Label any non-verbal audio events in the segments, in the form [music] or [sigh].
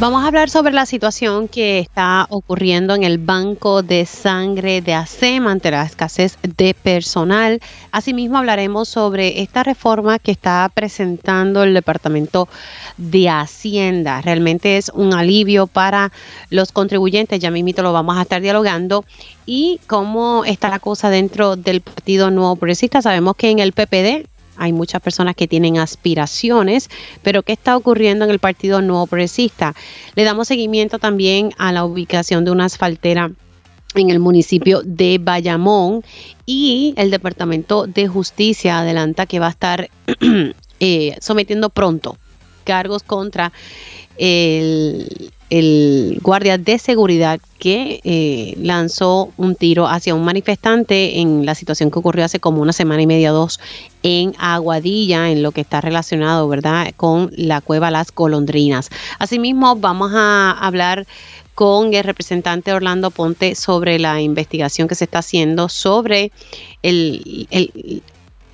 Vamos a hablar sobre la situación que está ocurriendo en el Banco de Sangre de ASEM ante la escasez de personal. Asimismo, hablaremos sobre esta reforma que está presentando el Departamento de Hacienda. Realmente es un alivio para los contribuyentes, ya mismito lo vamos a estar dialogando. Y cómo está la cosa dentro del Partido Nuevo Progresista. Sabemos que en el PPD hay muchas personas que tienen aspiraciones, pero ¿qué está ocurriendo en el Partido Nuevo Progresista? Le damos seguimiento también a la ubicación de una asfaltera en el municipio de Bayamón y el Departamento de Justicia adelanta que va a estar [clears throat] eh, sometiendo pronto cargos contra el, guardia de seguridad que eh, lanzó un tiro hacia un manifestante en la situación que ocurrió hace como una semana y media, dos, en Aguadilla, en lo que está relacionado, ¿verdad?, con la cueva Las Golondrinas. Asimismo, vamos a hablar con el representante Orlando Ponte sobre la investigación que se está haciendo sobre el, el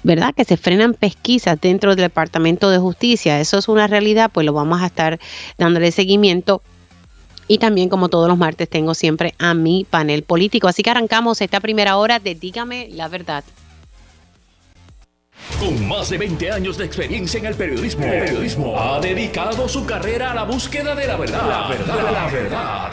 ¿verdad? Que se frenan pesquisas dentro del Departamento de Justicia. Eso es una realidad, pues lo vamos a estar dándole seguimiento. Y también, como todos los martes, tengo siempre a mi panel político. Así que arrancamos esta primera hora de Dígame la verdad. Con más de 20 años de experiencia en el periodismo, ha dedicado su carrera a la búsqueda de la verdad. La verdad, la verdad.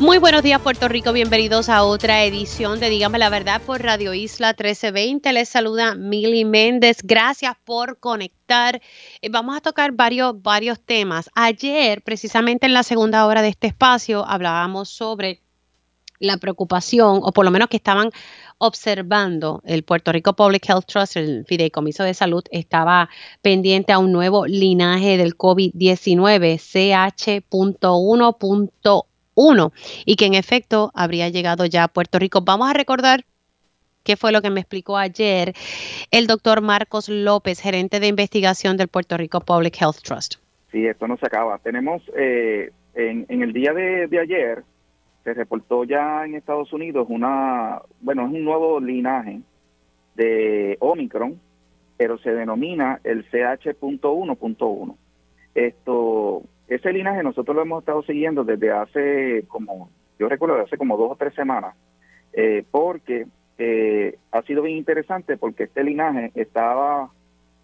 Muy buenos días Puerto Rico, bienvenidos a otra edición de Dígame la Verdad por Radio Isla 1320. Les saluda Mili Méndez, gracias por conectar. Eh, vamos a tocar varios, varios temas. Ayer, precisamente en la segunda hora de este espacio, hablábamos sobre la preocupación, o por lo menos que estaban observando el Puerto Rico Public Health Trust, el Fideicomiso de Salud, estaba pendiente a un nuevo linaje del COVID-19, CH.1.1, y que en efecto habría llegado ya a Puerto Rico. Vamos a recordar qué fue lo que me explicó ayer el doctor Marcos López, gerente de investigación del Puerto Rico Public Health Trust. Sí, esto no se acaba. Tenemos eh, en, el día de ayer, se reportó ya en Estados Unidos una, bueno, es un nuevo linaje de Omicron, pero se denomina el CH.1.1. Esto, ese linaje nosotros lo hemos estado siguiendo desde hace como, yo recuerdo de hace como dos o tres semanas, eh, porque eh, ha sido bien interesante porque este linaje estaba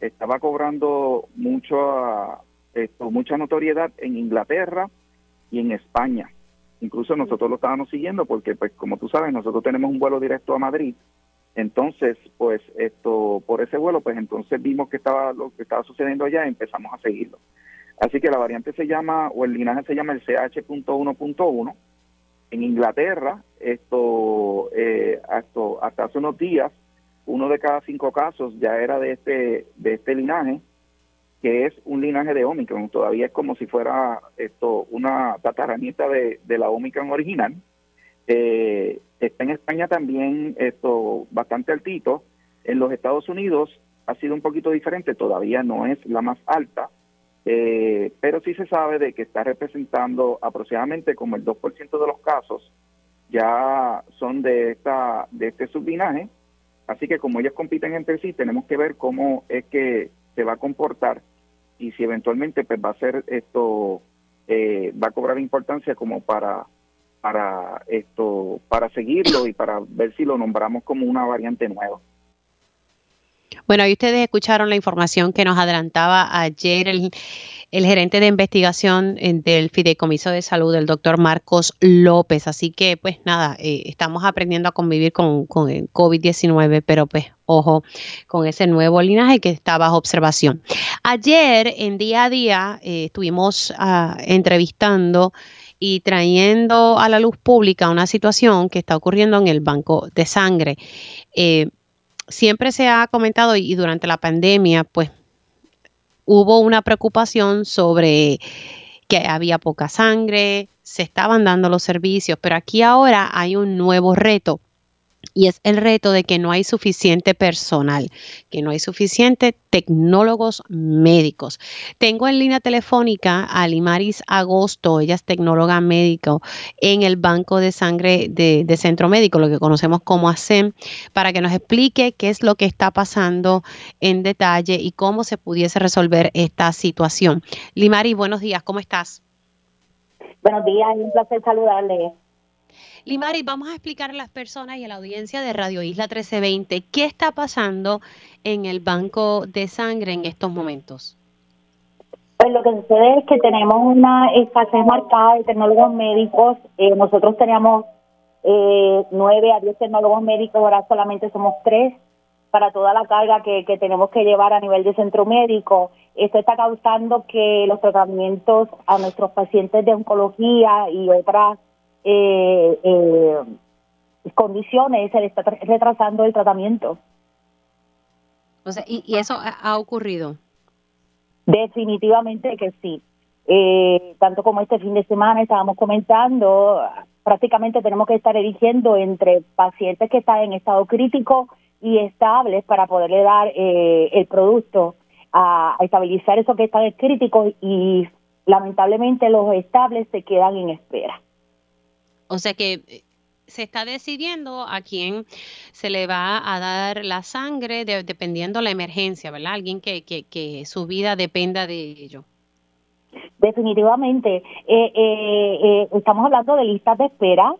estaba cobrando mucho esto, mucha notoriedad en Inglaterra y en España. Incluso nosotros lo estábamos siguiendo porque, pues, como tú sabes, nosotros tenemos un vuelo directo a Madrid. Entonces, pues, esto, por ese vuelo, pues, entonces vimos que estaba lo que estaba sucediendo allá y empezamos a seguirlo. Así que la variante se llama, o el linaje se llama el CH.1.1. En Inglaterra, esto, eh, hasta, hasta hace unos días, uno de cada cinco casos ya era de este, de este linaje que es un linaje de Omicron, todavía es como si fuera esto una tataranita de, la Omicron original. Eh, está en España también esto bastante altito. En los Estados Unidos ha sido un poquito diferente, todavía no es la más alta, eh, pero sí se sabe de que está representando aproximadamente como el 2% de los casos ya son de esta de este sublinaje, así que como ellos compiten entre sí, tenemos que ver cómo es que se va a comportar y si eventualmente pues va a ser esto eh, va a cobrar importancia como para para esto para seguirlo y para ver si lo nombramos como una variante nueva. Bueno, ahí ustedes escucharon la información que nos adelantaba ayer el, gerente de investigación eh, del Fideicomiso de Salud, el doctor Marcos López. Así que, pues nada, eh, estamos aprendiendo a convivir con, el COVID-19, pero pues ojo con ese nuevo linaje que está bajo observación. Ayer, en día a día, eh, estuvimos ah, entrevistando y trayendo a la luz pública una situación que está ocurriendo en el banco de sangre. Siempre se ha comentado y durante la pandemia, pues hubo una preocupación sobre que había poca sangre, se estaban dando los servicios, pero aquí ahora hay un nuevo reto y es el reto de que no hay suficiente personal, que no hay suficiente tecnólogos médicos. Tengo en línea telefónica a Limaris Agosto, ella es tecnóloga médico en el Banco de Sangre de, Centro Médico, lo que conocemos como ASEM, para que nos explique qué es lo que está pasando en detalle y cómo se pudiese resolver esta situación. Limaris, buenos días, ¿cómo estás? Buenos días, un placer saludarle. Limari, vamos a explicar a las personas y a la audiencia de Radio Isla 1320 qué está pasando en el banco de sangre en estos momentos. Pues lo que sucede es que tenemos una escasez marcada de tecnólogos médicos. Eh, nosotros teníamos eh, nueve a diez tecnólogos médicos, ahora solamente somos tres para toda la carga que, que tenemos que llevar a nivel de centro médico. Esto está causando que los tratamientos a nuestros pacientes de oncología y otras eh, eh, condiciones se le está retrasando el tratamiento. O sea, ¿y, eso ha, ocurrido? Definitivamente que sí. Eh, tanto como este fin de semana estábamos comentando, prácticamente tenemos que estar eligiendo entre pacientes que están en estado crítico y estables para poderle dar eh, el producto a, a, estabilizar esos que están críticos y lamentablemente los estables se quedan en espera. O sea que eh, se está decidiendo a quién se le va a dar la sangre dependiendo la emergencia, ¿verdad? Alguien que, que, que, su vida dependa de ello. Definitivamente. Eh, eh, estamos hablando de listas de espera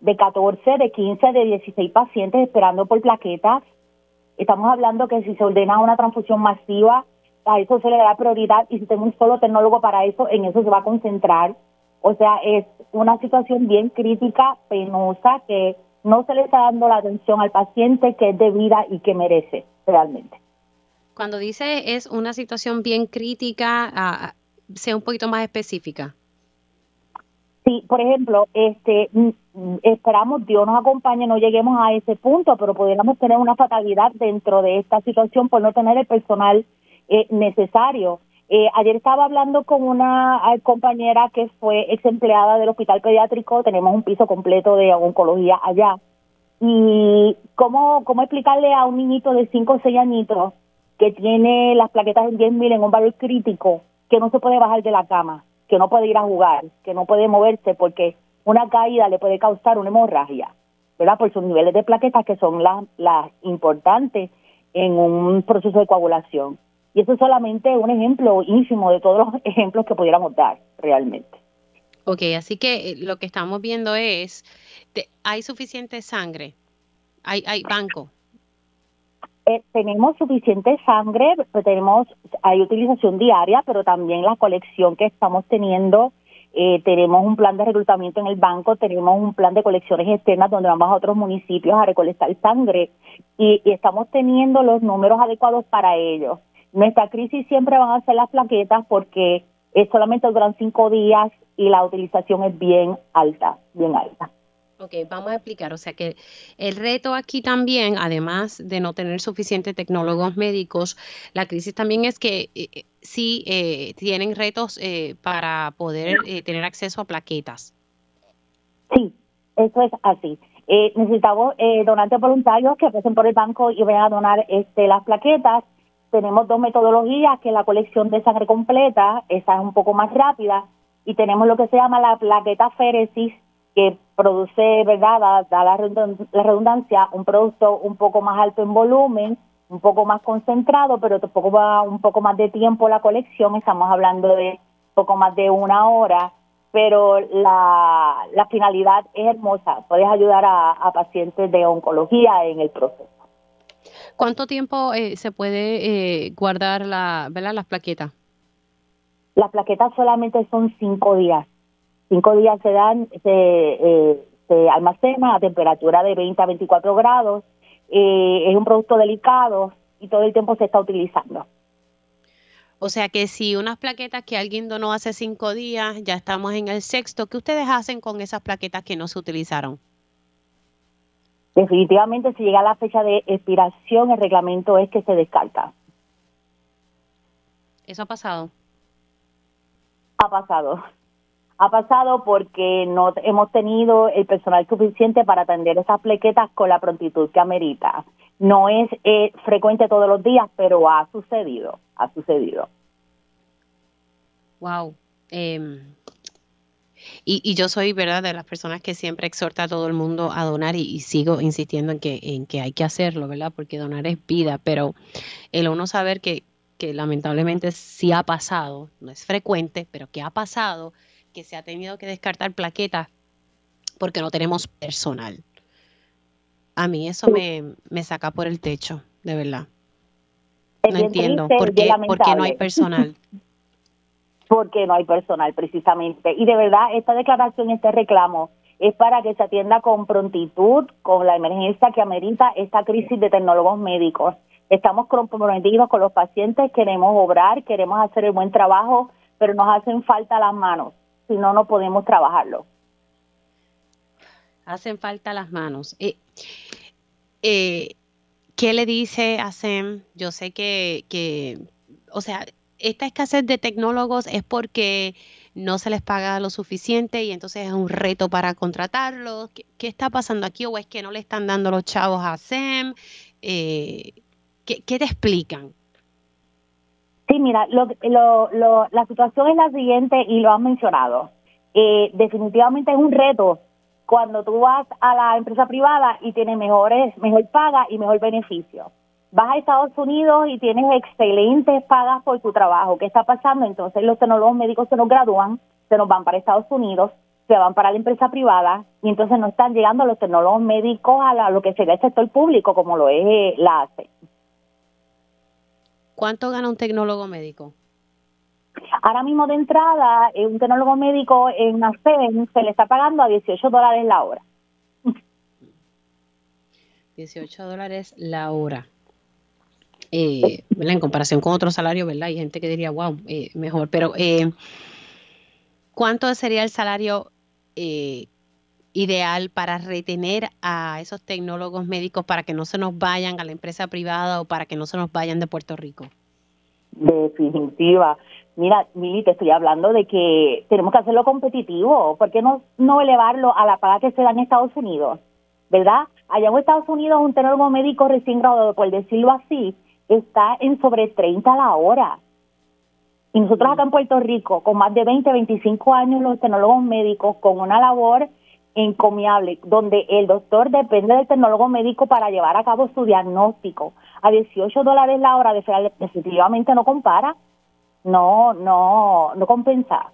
de 14, de 15, de 16 pacientes esperando por plaquetas. Estamos hablando que si se ordena una transfusión masiva, a eso se le da prioridad y si tengo un solo tecnólogo para eso, en eso se va a concentrar. O sea, es una situación bien crítica, penosa, que no se le está dando la atención al paciente que es debida y que merece realmente. Cuando dice es una situación bien crítica, uh, sea un poquito más específica. Sí, por ejemplo, este, esperamos Dios nos acompañe, no lleguemos a ese punto, pero podríamos tener una fatalidad dentro de esta situación por no tener el personal eh, necesario. Eh, ayer estaba hablando con una eh, compañera que fue ex empleada del hospital pediátrico, tenemos un piso completo de oncología allá. Y cómo, cómo explicarle a un niñito de 5 o 6 añitos que tiene las plaquetas en 10.000 en un valor crítico, que no se puede bajar de la cama, que no puede ir a jugar, que no puede moverse porque una caída le puede causar una hemorragia, ¿verdad? Por sus niveles de plaquetas que son las, las importantes en un proceso de coagulación. Y eso es solamente un ejemplo ínfimo de todos los [laughs] ejemplos que pudiéramos dar realmente. Ok, así que eh, lo que estamos viendo es, ¿hay suficiente sangre? ¿Hay, hay banco? Eh, tenemos suficiente sangre, tenemos, hay utilización diaria, pero también la colección que estamos teniendo, eh, tenemos un plan de reclutamiento en el banco, tenemos un plan de colecciones externas donde vamos a otros municipios a recolectar sangre y, y estamos teniendo los números adecuados para ellos. Nuestra crisis siempre van a ser las plaquetas porque es solamente duran cinco días y la utilización es bien alta, bien alta. Ok, vamos a explicar. O sea que el reto aquí también, además de no tener suficientes tecnólogos médicos, la crisis también es que eh, eh, sí eh, tienen retos para poder tener acceso a plaquetas. Sí, eso es así. necesitamos donantes voluntarios que pasen por el banco y vayan a donar este, las plaquetas tenemos dos metodologías, que la colección de sangre completa, esa es un poco más rápida, y tenemos lo que se llama la plaqueta féresis, que produce, ¿verdad?, da, la redundancia, un producto un poco más alto en volumen, un poco más concentrado, pero tampoco va un poco más de tiempo la colección, estamos hablando de poco más de una hora, pero la, la finalidad es hermosa, puedes ayudar a pacientes de oncología en el proceso. ¿Cuánto tiempo eh, se puede eh, guardar la, ¿verdad? las plaquetas? Las plaquetas solamente son cinco días. Cinco días se dan, se, eh, se almacena a temperatura de 20 a 24 grados. es un producto delicado y todo el tiempo se está utilizando. O sea que si unas plaquetas que alguien donó hace cinco días, ya estamos en el sexto, ¿qué ustedes hacen con esas plaquetas que no se utilizaron? Definitivamente, si llega la fecha de expiración, el reglamento es que se descarta. ¿Eso ha pasado? Ha pasado. Ha pasado porque no hemos tenido el personal suficiente para atender esas plequetas con la prontitud que amerita. No es eh, frecuente todos los días, pero ha sucedido, ha sucedido. Wow. Y, yo soy, ¿verdad?, de las personas que siempre exhorta a todo el mundo a donar y, sigo insistiendo en que, en que hay que hacerlo, ¿verdad? Porque donar es vida, pero el uno saber que, que lamentablemente sí ha pasado, no es frecuente, pero que ha pasado, que se ha tenido que descartar plaquetas porque no tenemos personal. A mí eso me, me saca por el techo, de verdad. No entiendo por qué, por qué no hay personal. [laughs] porque no hay personal precisamente. Y de verdad, esta declaración, este reclamo, es para que se atienda con prontitud, con la emergencia que amerita esta crisis de tecnólogos médicos. Estamos comprometidos con los pacientes, queremos obrar, queremos hacer el buen trabajo, pero nos hacen falta las manos, si no, no podemos trabajarlo. Hacen falta las manos. Eh, eh, ¿Qué le dice a SEM? Yo sé que, que, o sea, esta escasez de tecnólogos es porque no se les paga lo suficiente y entonces es un reto para contratarlos. ¿Qué, está pasando aquí? ¿O es que no le están dando los chavos a SEM? Eh, ¿qué, te explican? Sí, mira, lo, lo, la situación es la siguiente y lo han mencionado. Eh, definitivamente es un reto cuando tú vas a la empresa privada y tienes mejores, mejor paga y mejor beneficio vas a Estados Unidos y tienes excelentes pagas por tu trabajo. ¿Qué está pasando? Entonces los tecnólogos médicos se nos gradúan, se nos van para Estados Unidos, se van para la empresa privada y entonces no están llegando los tecnólogos médicos a, lo que sería el sector público como lo es eh, la ACE. ¿Cuánto gana un tecnólogo médico? Ahora mismo de entrada, eh, un tecnólogo médico en ACE se le está pagando a 18 dólares la hora. 18 dólares la hora eh, en comparación con otros salarios, ¿verdad? Hay gente que diría, wow, eh, mejor, pero eh, ¿cuánto sería el salario eh, ideal para retener a esos tecnólogos médicos para que no se nos vayan a la empresa privada o para que no se nos vayan de Puerto Rico? Definitiva. Mira, Mili, te estoy hablando de que tenemos que hacerlo competitivo. ¿Por qué no, no elevarlo a la paga que se da en Estados Unidos? ¿Verdad? Allá en Estados Unidos un tecnólogo médico recién graduado, por decirlo así, está en sobre 30 a la hora. Y nosotros acá en Puerto Rico, con más de 20, 25 años, los tecnólogos médicos, con una labor encomiable, donde el doctor depende del tecnólogo médico para llevar a cabo su diagnóstico. A 18 dólares la hora, definitivamente no compara, no, no, no compensa.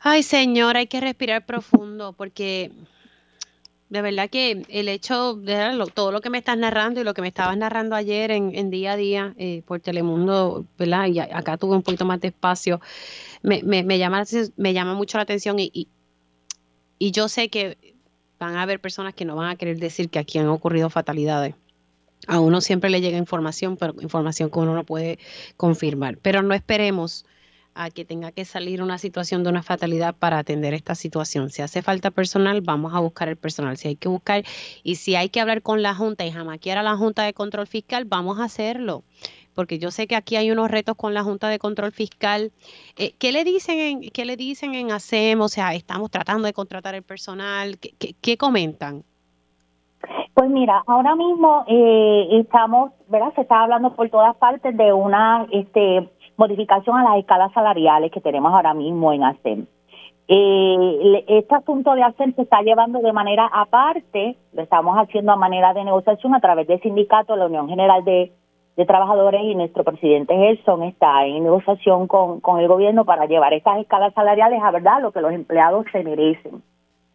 Ay, señor, hay que respirar profundo porque de verdad que el hecho de todo lo que me estás narrando y lo que me estabas narrando ayer en, día a día eh, por Telemundo, ¿verdad? Y acá tuve un poquito más de espacio, me, me, llama, me llama mucho la atención y, y, yo sé que van a haber personas que no van a querer decir que aquí han ocurrido fatalidades. A uno siempre le llega información, pero información que uno no puede confirmar. Pero no esperemos a que tenga que salir una situación de una fatalidad para atender esta situación. Si hace falta personal, vamos a buscar el personal. Si hay que buscar y si hay que hablar con la Junta y jamaquear a la Junta de Control Fiscal, vamos a hacerlo. Porque yo sé que aquí hay unos retos con la Junta de Control Fiscal. Eh, ¿qué, le dicen en, ¿Qué le dicen en ASEM? O sea, estamos tratando de contratar el personal. ¿Qué, comentan? Pues mira, ahora mismo eh, estamos, ¿verdad? Se está hablando por todas partes de una este, modificación a las escalas salariales que tenemos ahora mismo en ASEM. Eh, este asunto de ASEM se está llevando de manera aparte, lo estamos haciendo a manera de negociación a través del sindicato, la Unión General de, Trabajadores y nuestro presidente Gerson está en negociación con, con el gobierno para llevar estas escalas salariales a verdad lo que los empleados se merecen.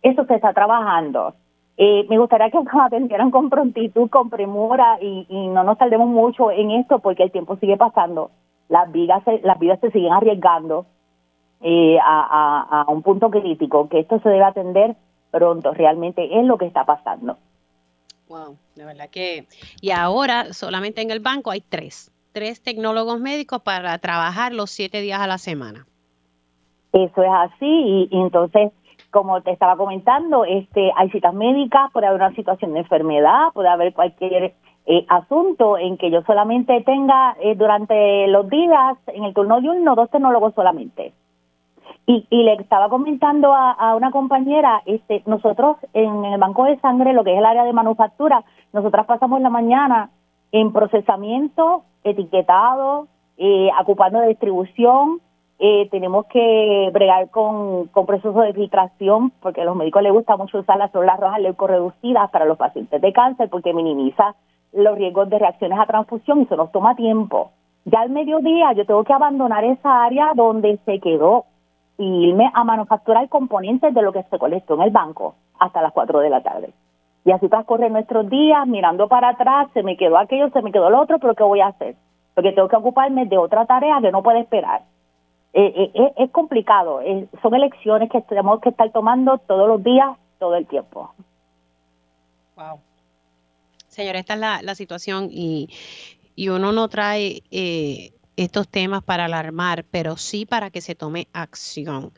Eso se está trabajando. Eh, me gustaría que nos atendieran con prontitud, con premura y, y no nos tardemos mucho en esto porque el tiempo sigue pasando las vidas se, las vidas se siguen arriesgando eh, a, a, un punto crítico, que esto se debe atender pronto, realmente es lo que está pasando. Wow, de verdad que... Y ahora solamente en el banco hay tres, tres tecnólogos médicos para trabajar los siete días a la semana. Eso es así y, y entonces como te estaba comentando, este, hay citas médicas, puede haber una situación de enfermedad, puede haber cualquier eh, asunto en que yo solamente tenga eh, durante los días, en el turno de uno, dos tecnólogos solamente. Y, y le estaba comentando a, una compañera, este, nosotros en el banco de sangre, lo que es el área de manufactura, nosotras pasamos la mañana en procesamiento, etiquetado, eh, ocupando de distribución, eh, tenemos que bregar con, con procesos de filtración, porque a los médicos les gusta mucho usar las células rojas leucorreducidas para los pacientes de cáncer, porque minimiza los riesgos de reacciones a transfusión y eso nos toma tiempo. Ya al mediodía yo tengo que abandonar esa área donde se quedó y irme a manufacturar componentes de lo que se colectó en el banco hasta las 4 de la tarde. Y así transcurren nuestros días, mirando para atrás, se me quedó aquello, se me quedó lo otro, pero ¿qué voy a hacer? Porque tengo que ocuparme de otra tarea que no puede esperar. Eh, eh, es complicado, son elecciones que tenemos que estar tomando todos los días, todo el tiempo. Wow. Señora, esta es la, la situación y, y uno no trae eh, estos temas para alarmar, pero sí para que se tome acción,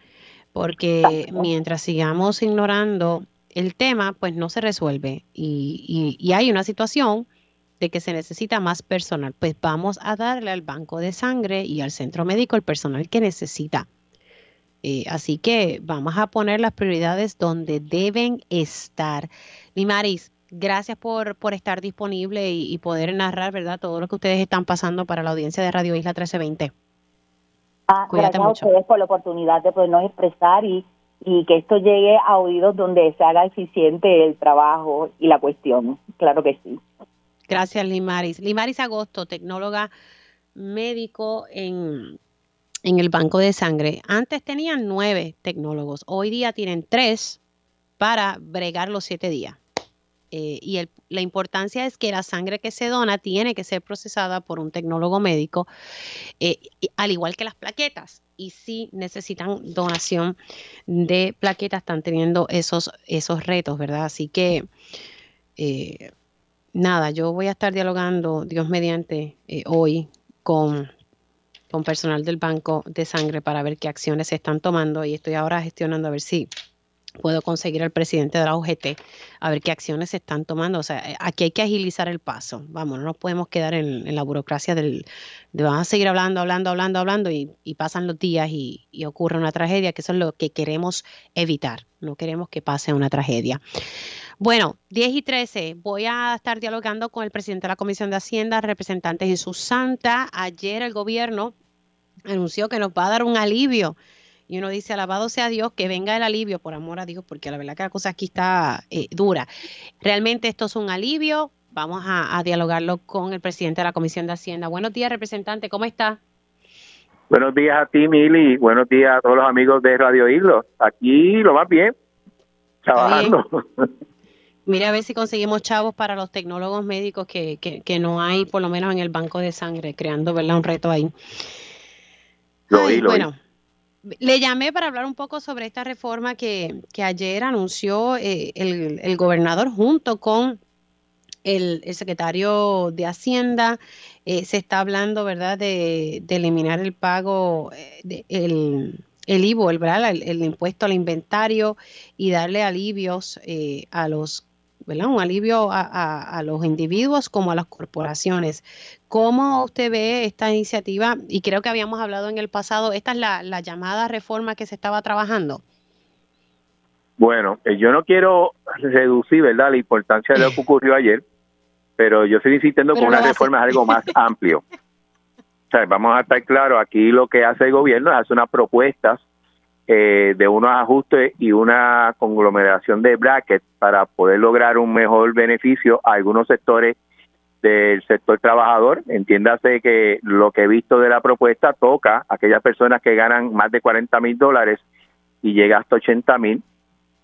porque mientras sigamos ignorando el tema, pues no se resuelve y, y, hay una situación de que se necesita más personal, pues vamos a darle al banco de sangre y al centro médico el personal que necesita. Eh, así que vamos a poner las prioridades donde deben estar. Limaris, Gracias por, por estar disponible y, poder narrar, ¿verdad?, todo lo que ustedes están pasando para la audiencia de Radio Isla 1320. Ah, Cuídate gracias mucho. a ustedes por la oportunidad de podernos expresar y, y que esto llegue a oídos donde se haga eficiente el trabajo y la cuestión. Claro que sí. Gracias, Limaris. Limaris Agosto, tecnóloga médico en, en el Banco de Sangre. Antes tenían nueve tecnólogos, hoy día tienen tres para bregar los siete días. Eh, y la importancia es que la sangre que se dona tiene que ser procesada por un tecnólogo médico, eh, al igual que las plaquetas. Y si necesitan donación de plaquetas, están teniendo esos, esos retos, ¿verdad? Así que, eh, nada, yo voy a estar dialogando, Dios mediante, hoy con con personal del banco de sangre para ver qué acciones se están tomando y estoy ahora gestionando a ver si puedo conseguir al presidente de la UGT a ver qué acciones se están tomando. O sea, eh, aquí hay que agilizar el paso. Vamos, no nos podemos quedar en, la burocracia del, de vamos a seguir hablando, hablando, hablando, hablando y, pasan los días y, ocurre una tragedia, que eso es lo que queremos evitar. No queremos que pase una tragedia. Bueno, 10 y 13, voy a estar dialogando con el presidente de la Comisión de Hacienda, representante Jesús Santa. Ayer el gobierno anunció que nos va a dar un alivio y uno dice, alabado sea Dios, que venga el alivio, por amor a Dios, porque la verdad que la cosa aquí está eh, dura. Realmente esto es un alivio. Vamos a, dialogarlo con el presidente de la Comisión de Hacienda. Buenos días, representante, ¿cómo está? Buenos días a ti, Mili. Buenos días a todos los amigos de Radio Hilo. Aquí lo más bien, trabajando. [laughs] Mire a ver si conseguimos chavos para los tecnólogos médicos que, que, que, no hay, por lo menos en el banco de sangre, creando ¿verdad? un reto ahí. Lo lo bueno, le llamé para hablar un poco sobre esta reforma que, ayer anunció eh, el, gobernador junto con el, secretario de Hacienda. Eh, se está hablando, ¿verdad?, de, eliminar el pago, eh, el, el IVO, el, El, impuesto al inventario y darle alivios a los un alivio a, los individuos como a las corporaciones. ¿Cómo usted ve esta iniciativa? Y creo que habíamos hablado en el pasado, esta es la, llamada reforma que se estaba trabajando. Bueno, eh, yo no quiero reducir, ¿verdad?, la importancia de lo que [laughs] ocurrió ayer, pero yo estoy insistiendo con una reforma algo más [laughs] amplio. O sea, vamos a estar claros, aquí lo que hace el gobierno es hacer unas propuestas eh, de unos ajustes y una conglomeración de brackets para poder lograr un mejor beneficio a algunos sectores del sector trabajador. Entiéndase que lo que he visto de la propuesta toca a aquellas personas que ganan más de 40 mil dólares y llega hasta 80 mil,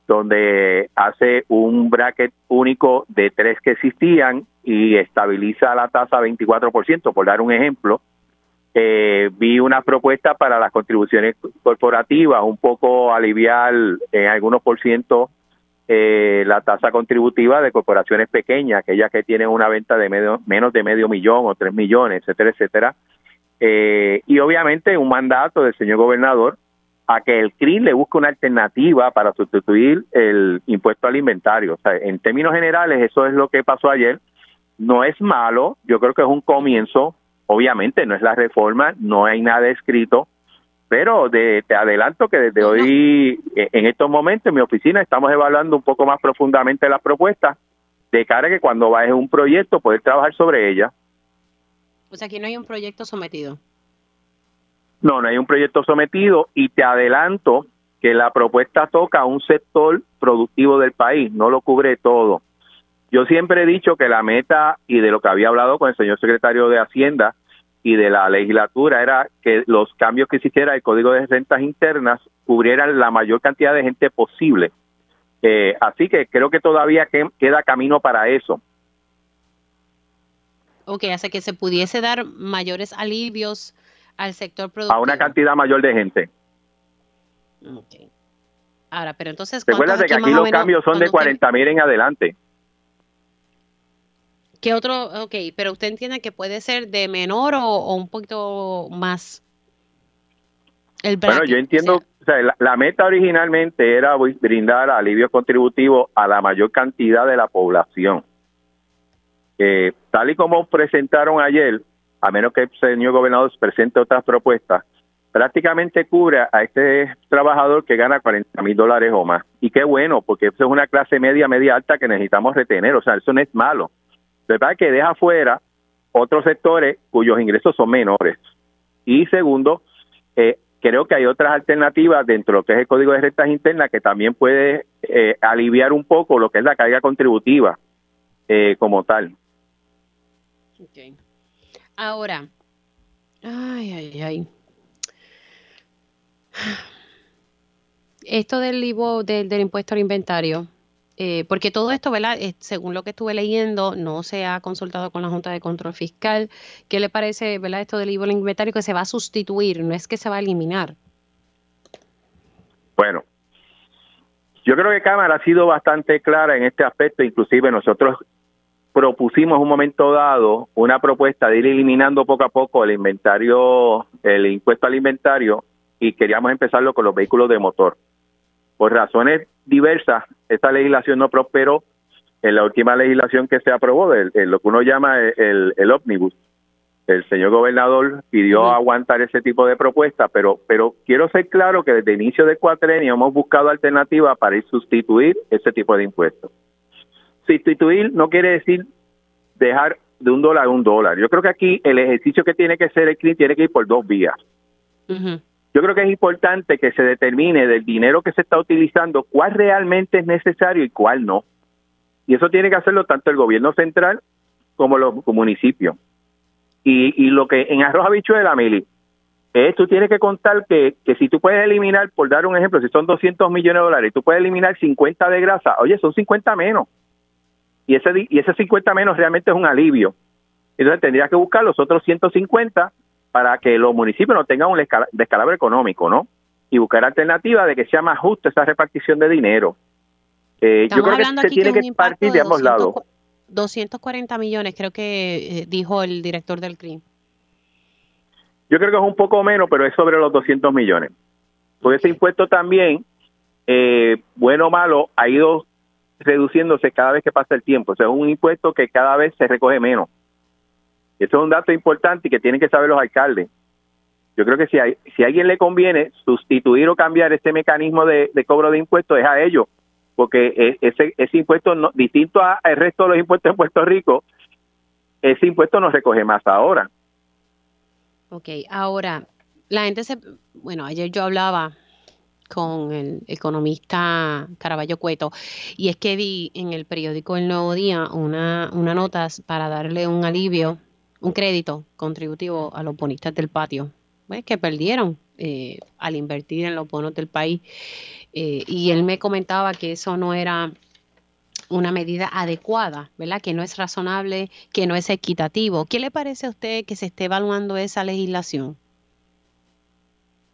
donde hace un bracket único de tres que existían y estabiliza la tasa a 24%, por dar un ejemplo eh, vi una propuesta para las contribuciones corporativas, un poco aliviar en algunos por ciento eh, la tasa contributiva de corporaciones pequeñas, aquellas que tienen una venta de menos de medio millón o tres millones, etcétera, etcétera. Eh, y obviamente un mandato del señor gobernador a que el CRI le busque una alternativa para sustituir el impuesto al inventario. O sea, en términos generales, eso es lo que pasó ayer no es malo, yo creo que es un comienzo, obviamente no es la reforma, no hay nada escrito, pero de, te adelanto que desde hoy, e, en estos momentos, en mi oficina estamos evaluando un poco más profundamente las propuestas de cara a que cuando vayas un proyecto poder trabajar sobre ella. O sea, aquí no hay un proyecto sometido. No, no hay un proyecto sometido y te adelanto que la propuesta toca a un sector productivo del país, no lo cubre todo. Yo siempre he dicho que la meta y de lo que había hablado con el señor secretario de Hacienda y de la legislatura era que los cambios que hiciera el Código de Rentas Internas cubrieran la mayor cantidad de gente posible. Eh, así que creo que todavía queda camino para eso. Ok, hace que se pudiese dar mayores alivios al sector productivo. A una cantidad mayor de gente. Ok. Ahora, pero entonces... Recuerda que aquí los cambios son de 40 mil en adelante. ¿Qué otro? Ok, pero usted entiende que puede ser de menor o, un poquito más. El bueno, yo entiendo, o sea, la, meta originalmente era brindar alivio contributivo a la mayor cantidad de la población. Eh, tal y como presentaron ayer, a menos que el señor gobernador presente otras propuestas, prácticamente cubre a este trabajador que gana 40 mil dólares o más. Y qué bueno, porque eso es una clase media, media alta que necesitamos retener, o sea, eso no es malo. ¿Verdad? Que deja fuera otros sectores cuyos ingresos son menores. Y segundo, eh, creo que hay otras alternativas dentro de lo que es el Código de Rentas Internas que también puede eh, aliviar un poco lo que es la carga contributiva eh, como tal. Okay. Ahora, ay, ay, ay. Esto del, del, del impuesto al inventario, eh, porque todo esto, ¿verdad? Eh, según lo que estuve leyendo, no se ha consultado con la Junta de Control Fiscal. ¿Qué le parece, ¿verdad? Esto del IVO al inventario que se va a sustituir, no es que se va a eliminar. Bueno, yo creo que Cámara ha sido bastante clara en este aspecto, inclusive nosotros propusimos un momento dado una propuesta de ir eliminando poco a poco el inventario, el impuesto al inventario y queríamos empezarlo con los vehículos de motor. Por razones diversas, esta legislación no prosperó en la última legislación que se aprobó, de, lo que uno llama el, el, ómnibus. El señor gobernador pidió aguantar ese tipo de propuestas, pero, pero quiero ser claro que desde el inicio del cuatrenio hemos buscado alternativas para ir sustituir ese tipo de impuestos. Sustituir no quiere decir dejar de un dólar a un dólar. Yo creo que aquí el ejercicio que tiene que ser el CRIM tiene que ir por dos vías. Yo creo que es importante que se determine del dinero que se está utilizando cuál realmente es necesario y cuál no. Y eso tiene que hacerlo tanto el gobierno central como los municipios. Y, y lo que en arroz habichuela, Mili, es tú tienes que contar que, que si tú puedes eliminar, por dar un ejemplo, si son 200 millones de dólares, tú puedes eliminar 50 de grasa, oye, son 50 menos y ese, y ese 50 menos realmente es un alivio. Entonces tendría que buscar los otros 150 para que los municipios no tengan un descalabro económico, ¿no? Y buscar alternativas de que sea más justa esa repartición de dinero. Eh, yo creo que se tiene que partir de, ambos lados. 240 millones, creo que eh, dijo el director del CRIM. Yo creo que es un poco menos, pero es sobre los 200 millones. Porque ese impuesto también, eh, bueno o malo, ha ido reduciéndose cada vez que pasa el tiempo. O sea, es un impuesto que cada vez se recoge menos. Eso es un dato importante y que tienen que saber los alcaldes. Yo creo que si, hay, si a alguien le conviene sustituir o cambiar este mecanismo de, cobro de impuestos es a ellos, porque e, ese, ese impuesto, no, distinto al resto de los impuestos en Puerto Rico, ese impuesto no recoge más ahora. Ok, ahora, la gente se, bueno, ayer yo hablaba con el economista Caraballo Cueto, y es que vi en el periódico El Nuevo Día una, una nota para darle un alivio, un crédito contributivo a los bonistas del patio, pues, que perdieron eh, al invertir en los bonos del país. Eh, y él me comentaba que eso no era una medida adecuada, ¿verdad? Que no es razonable, que no es equitativo. ¿Qué le parece a usted que se esté evaluando esa legislación?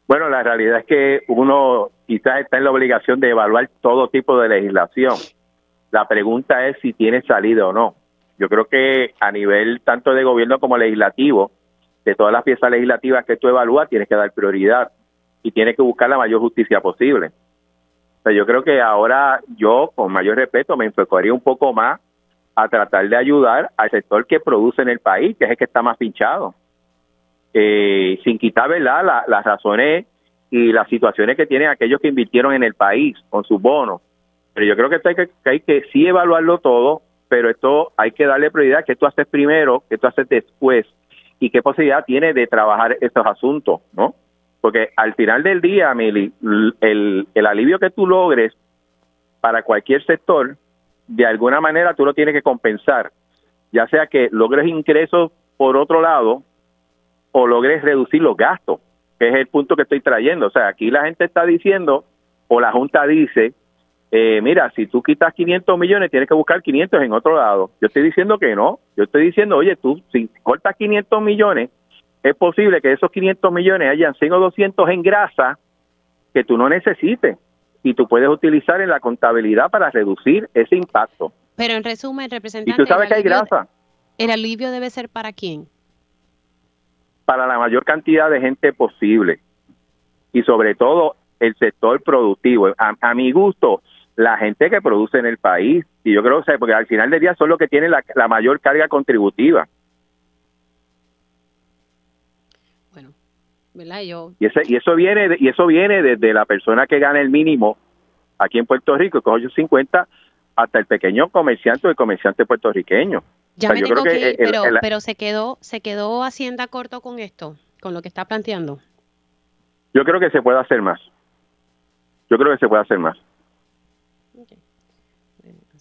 Bueno, la realidad es que uno quizás está en la obligación de evaluar todo tipo de legislación. La pregunta es si tiene salida o no. Yo creo que a nivel tanto de gobierno como legislativo, de todas las piezas legislativas que tú evalúas, tienes que dar prioridad y tienes que buscar la mayor justicia posible. O sea, yo creo que ahora yo, con mayor respeto, me enfocaría un poco más a tratar de ayudar al sector que produce en el país, que es el que está más pinchado. Eh, sin quitar ¿verdad? las razones y las situaciones que tienen aquellos que invirtieron en el país con sus bonos. Pero yo creo que, hay que, hay que sí evaluarlo todo, pero esto hay que darle prioridad, que tú haces primero, que tú haces después, y qué posibilidad tiene de trabajar estos asuntos, ¿no? Porque al final del día, Mili, el, el alivio que tú logres para cualquier sector, de alguna manera tú lo tienes que compensar, ya sea que logres ingresos por otro lado o logres reducir los gastos, que es el punto que estoy trayendo. O sea, aquí la gente está diciendo, o la Junta dice, eh, mira, si tú quitas 500 millones, tienes que buscar 500 en otro lado. Yo estoy diciendo que no. Yo estoy diciendo, oye, tú, si cortas 500 millones, es posible que esos 500 millones hayan 100 o 200 en grasa que tú no necesites y tú puedes utilizar en la contabilidad para reducir ese impacto. Pero en resumen, representante... Y tú sabes que hay grasa. ¿El alivio debe ser para quién? Para la mayor cantidad de gente posible. Y sobre todo el sector productivo. A, mi gusto, la gente que produce en el país. Y yo creo que, porque al final del día son los que tienen la, la mayor carga contributiva. Y, ese, y eso viene y eso viene desde la persona que gana el mínimo aquí en Puerto Rico, con 850, hasta el pequeño comerciante o el comerciante puertorriqueño. Ya me tengo que, pero, pero se quedó se quedó Hacienda corto con esto, con lo que está planteando. Yo creo que se puede hacer más. Yo creo que se puede hacer más.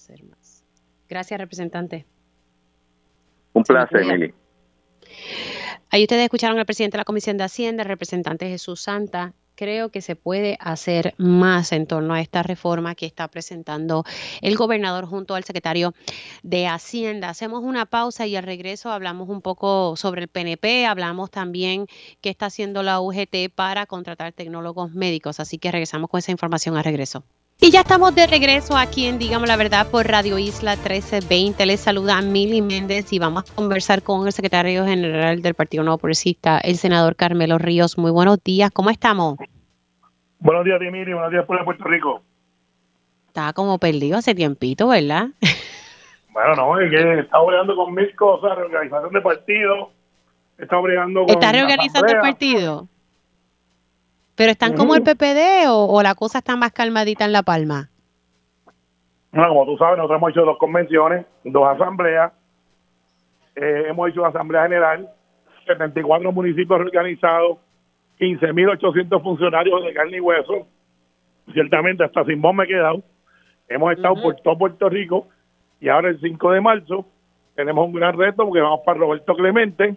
Hacer más. Gracias, representante. Un placer, Emily. Ahí ustedes escucharon al presidente de la Comisión de Hacienda, el representante Jesús Santa. Creo que se puede hacer más en torno a esta reforma que está presentando el gobernador junto al secretario de Hacienda. Hacemos una pausa y al regreso hablamos un poco sobre el PNP, hablamos también qué está haciendo la UGT para contratar tecnólogos médicos. Así que regresamos con esa información al regreso. Y ya estamos de regreso aquí en Digamos la Verdad por Radio Isla 1320. Les saluda Mili Méndez y vamos a conversar con el secretario general del Partido Nuevo Progresista, el senador Carmelo Ríos. Muy buenos días, ¿cómo estamos? Buenos días, Mili, buenos días, por Puerto Rico. Estaba como perdido hace tiempito, ¿verdad? [laughs] Bueno, no, es que está bregando con mil cosas, reorganización de partido, está bregando con... ¿Está reorganizando el partido? ¿Pero están como el PPD o, la cosa está más calmadita en La Palma? No, como tú sabes, nosotros hemos hecho dos convenciones, dos asambleas. Eh, hemos hecho una asamblea general, 74 municipios reorganizados, 15.800 funcionarios de carne y hueso. Ciertamente, hasta sin voz me he quedado. Hemos estado por todo Puerto Rico y ahora el 5 de marzo tenemos un gran reto porque vamos para Roberto Clemente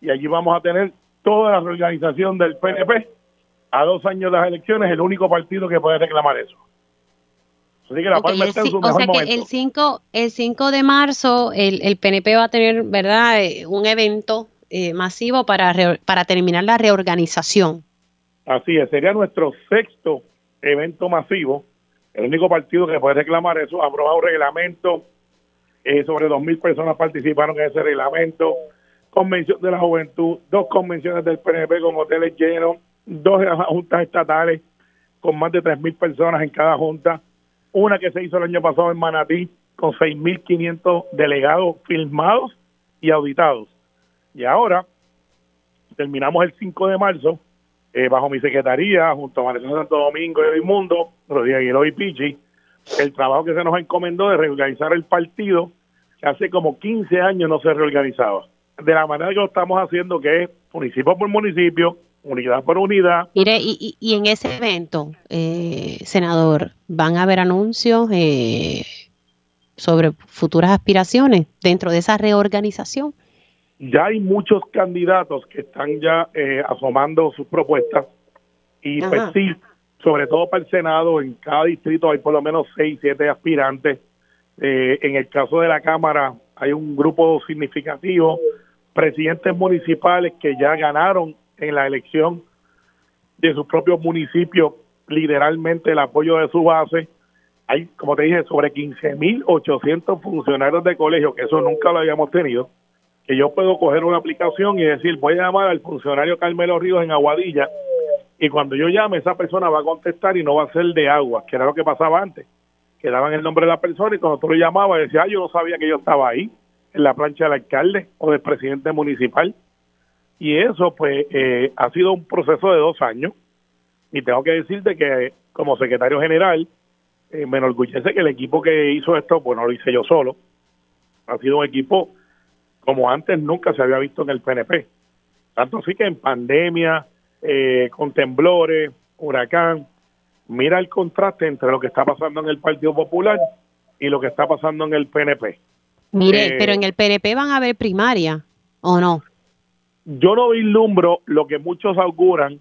y allí vamos a tener toda la reorganización del PNP a dos años de las elecciones, el único partido que puede reclamar eso. Así que la Palma está en su mejor o sea que el 5, el 5 de marzo el, el PNP va a tener, ¿verdad?, eh, un evento eh, masivo para, para terminar la reorganización. Así es, sería nuestro sexto evento masivo. El único partido que puede reclamar eso, aprobado un reglamento, eh, sobre 2.000 personas participaron en ese reglamento, convención de la juventud, dos convenciones del PNP con hoteles llenos, dos juntas estatales con más de 3.000 personas en cada junta, una que se hizo el año pasado en Manatí con 6.500 delegados filmados y auditados. Y ahora terminamos el 5 de marzo eh, bajo mi secretaría, junto a María Santo Domingo y Mundo, Rodríguez Aguiló y Pichi, el trabajo que se nos encomendó de reorganizar el partido, que hace como 15 años no se reorganizaba. De la manera que lo estamos haciendo, que es municipio por municipio, unidad por unidad. Mire, y, y, en ese evento, eh, senador, ¿van a haber anuncios eh, sobre futuras aspiraciones dentro de esa reorganización? Ya hay muchos candidatos que están ya eh, asomando sus propuestas y pues sí, sobre todo para el Senado, en cada distrito hay por lo menos seis, siete aspirantes. en el caso de la Cámara hay un grupo significativo, presidentes municipales que ya ganaron en la elección de su propio municipio, literalmente el apoyo de su base. Hay, como te dije, sobre 15.800 funcionarios de colegio, que eso nunca lo habíamos tenido, que yo puedo coger una aplicación y decir, voy a llamar al funcionario Carmelo Ríos en Aguadilla, y cuando yo llame, esa persona va a contestar y no va a ser de agua, que era lo que pasaba antes que daban el nombre de la persona y cuando tú lo llamabas decía, ah, yo no sabía que yo estaba ahí, en la plancha del alcalde o del presidente municipal. Y eso pues eh, ha sido un proceso de dos años y tengo que decirte que como secretario general eh, me enorgullece que el equipo que hizo esto, pues no lo hice yo solo, ha sido un equipo como antes nunca se había visto en el PNP. Tanto así que en pandemia, eh, con temblores, huracán, mira el contraste entre lo que está pasando en el Partido Popular y lo que está pasando en el PNP. Mire, eh, pero en el PNP van a haber primaria, ¿o no? Yo no vislumbro lo que muchos auguran,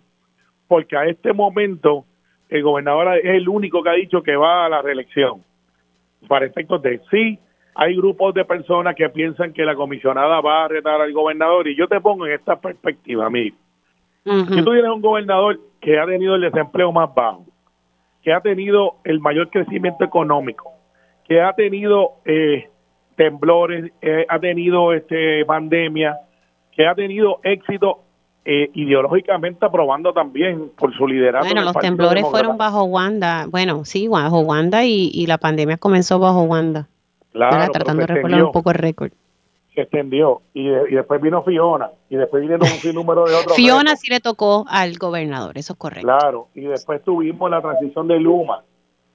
porque a este momento el gobernador es el único que ha dicho que va a la reelección. Para efectos de sí, hay grupos de personas que piensan que la comisionada va a retar al gobernador, y yo te pongo en esta perspectiva, amigo. Si tú tienes un gobernador que ha tenido el desempleo más bajo, que ha tenido el mayor crecimiento económico, que ha tenido eh, temblores, eh, ha tenido este pandemia, que ha tenido éxito eh, ideológicamente aprobando también por su liderazgo. Bueno, los temblores fueron bajo Wanda, bueno, sí, bajo Wanda y, la pandemia comenzó bajo Wanda. Claro, tratando de recordar un poco el récord se extendió y, después vino Fiona y después vinieron un sinnúmero de otros. [laughs] Fiona sí le tocó al gobernador, eso es correcto. Claro, y después tuvimos la transición de Luma,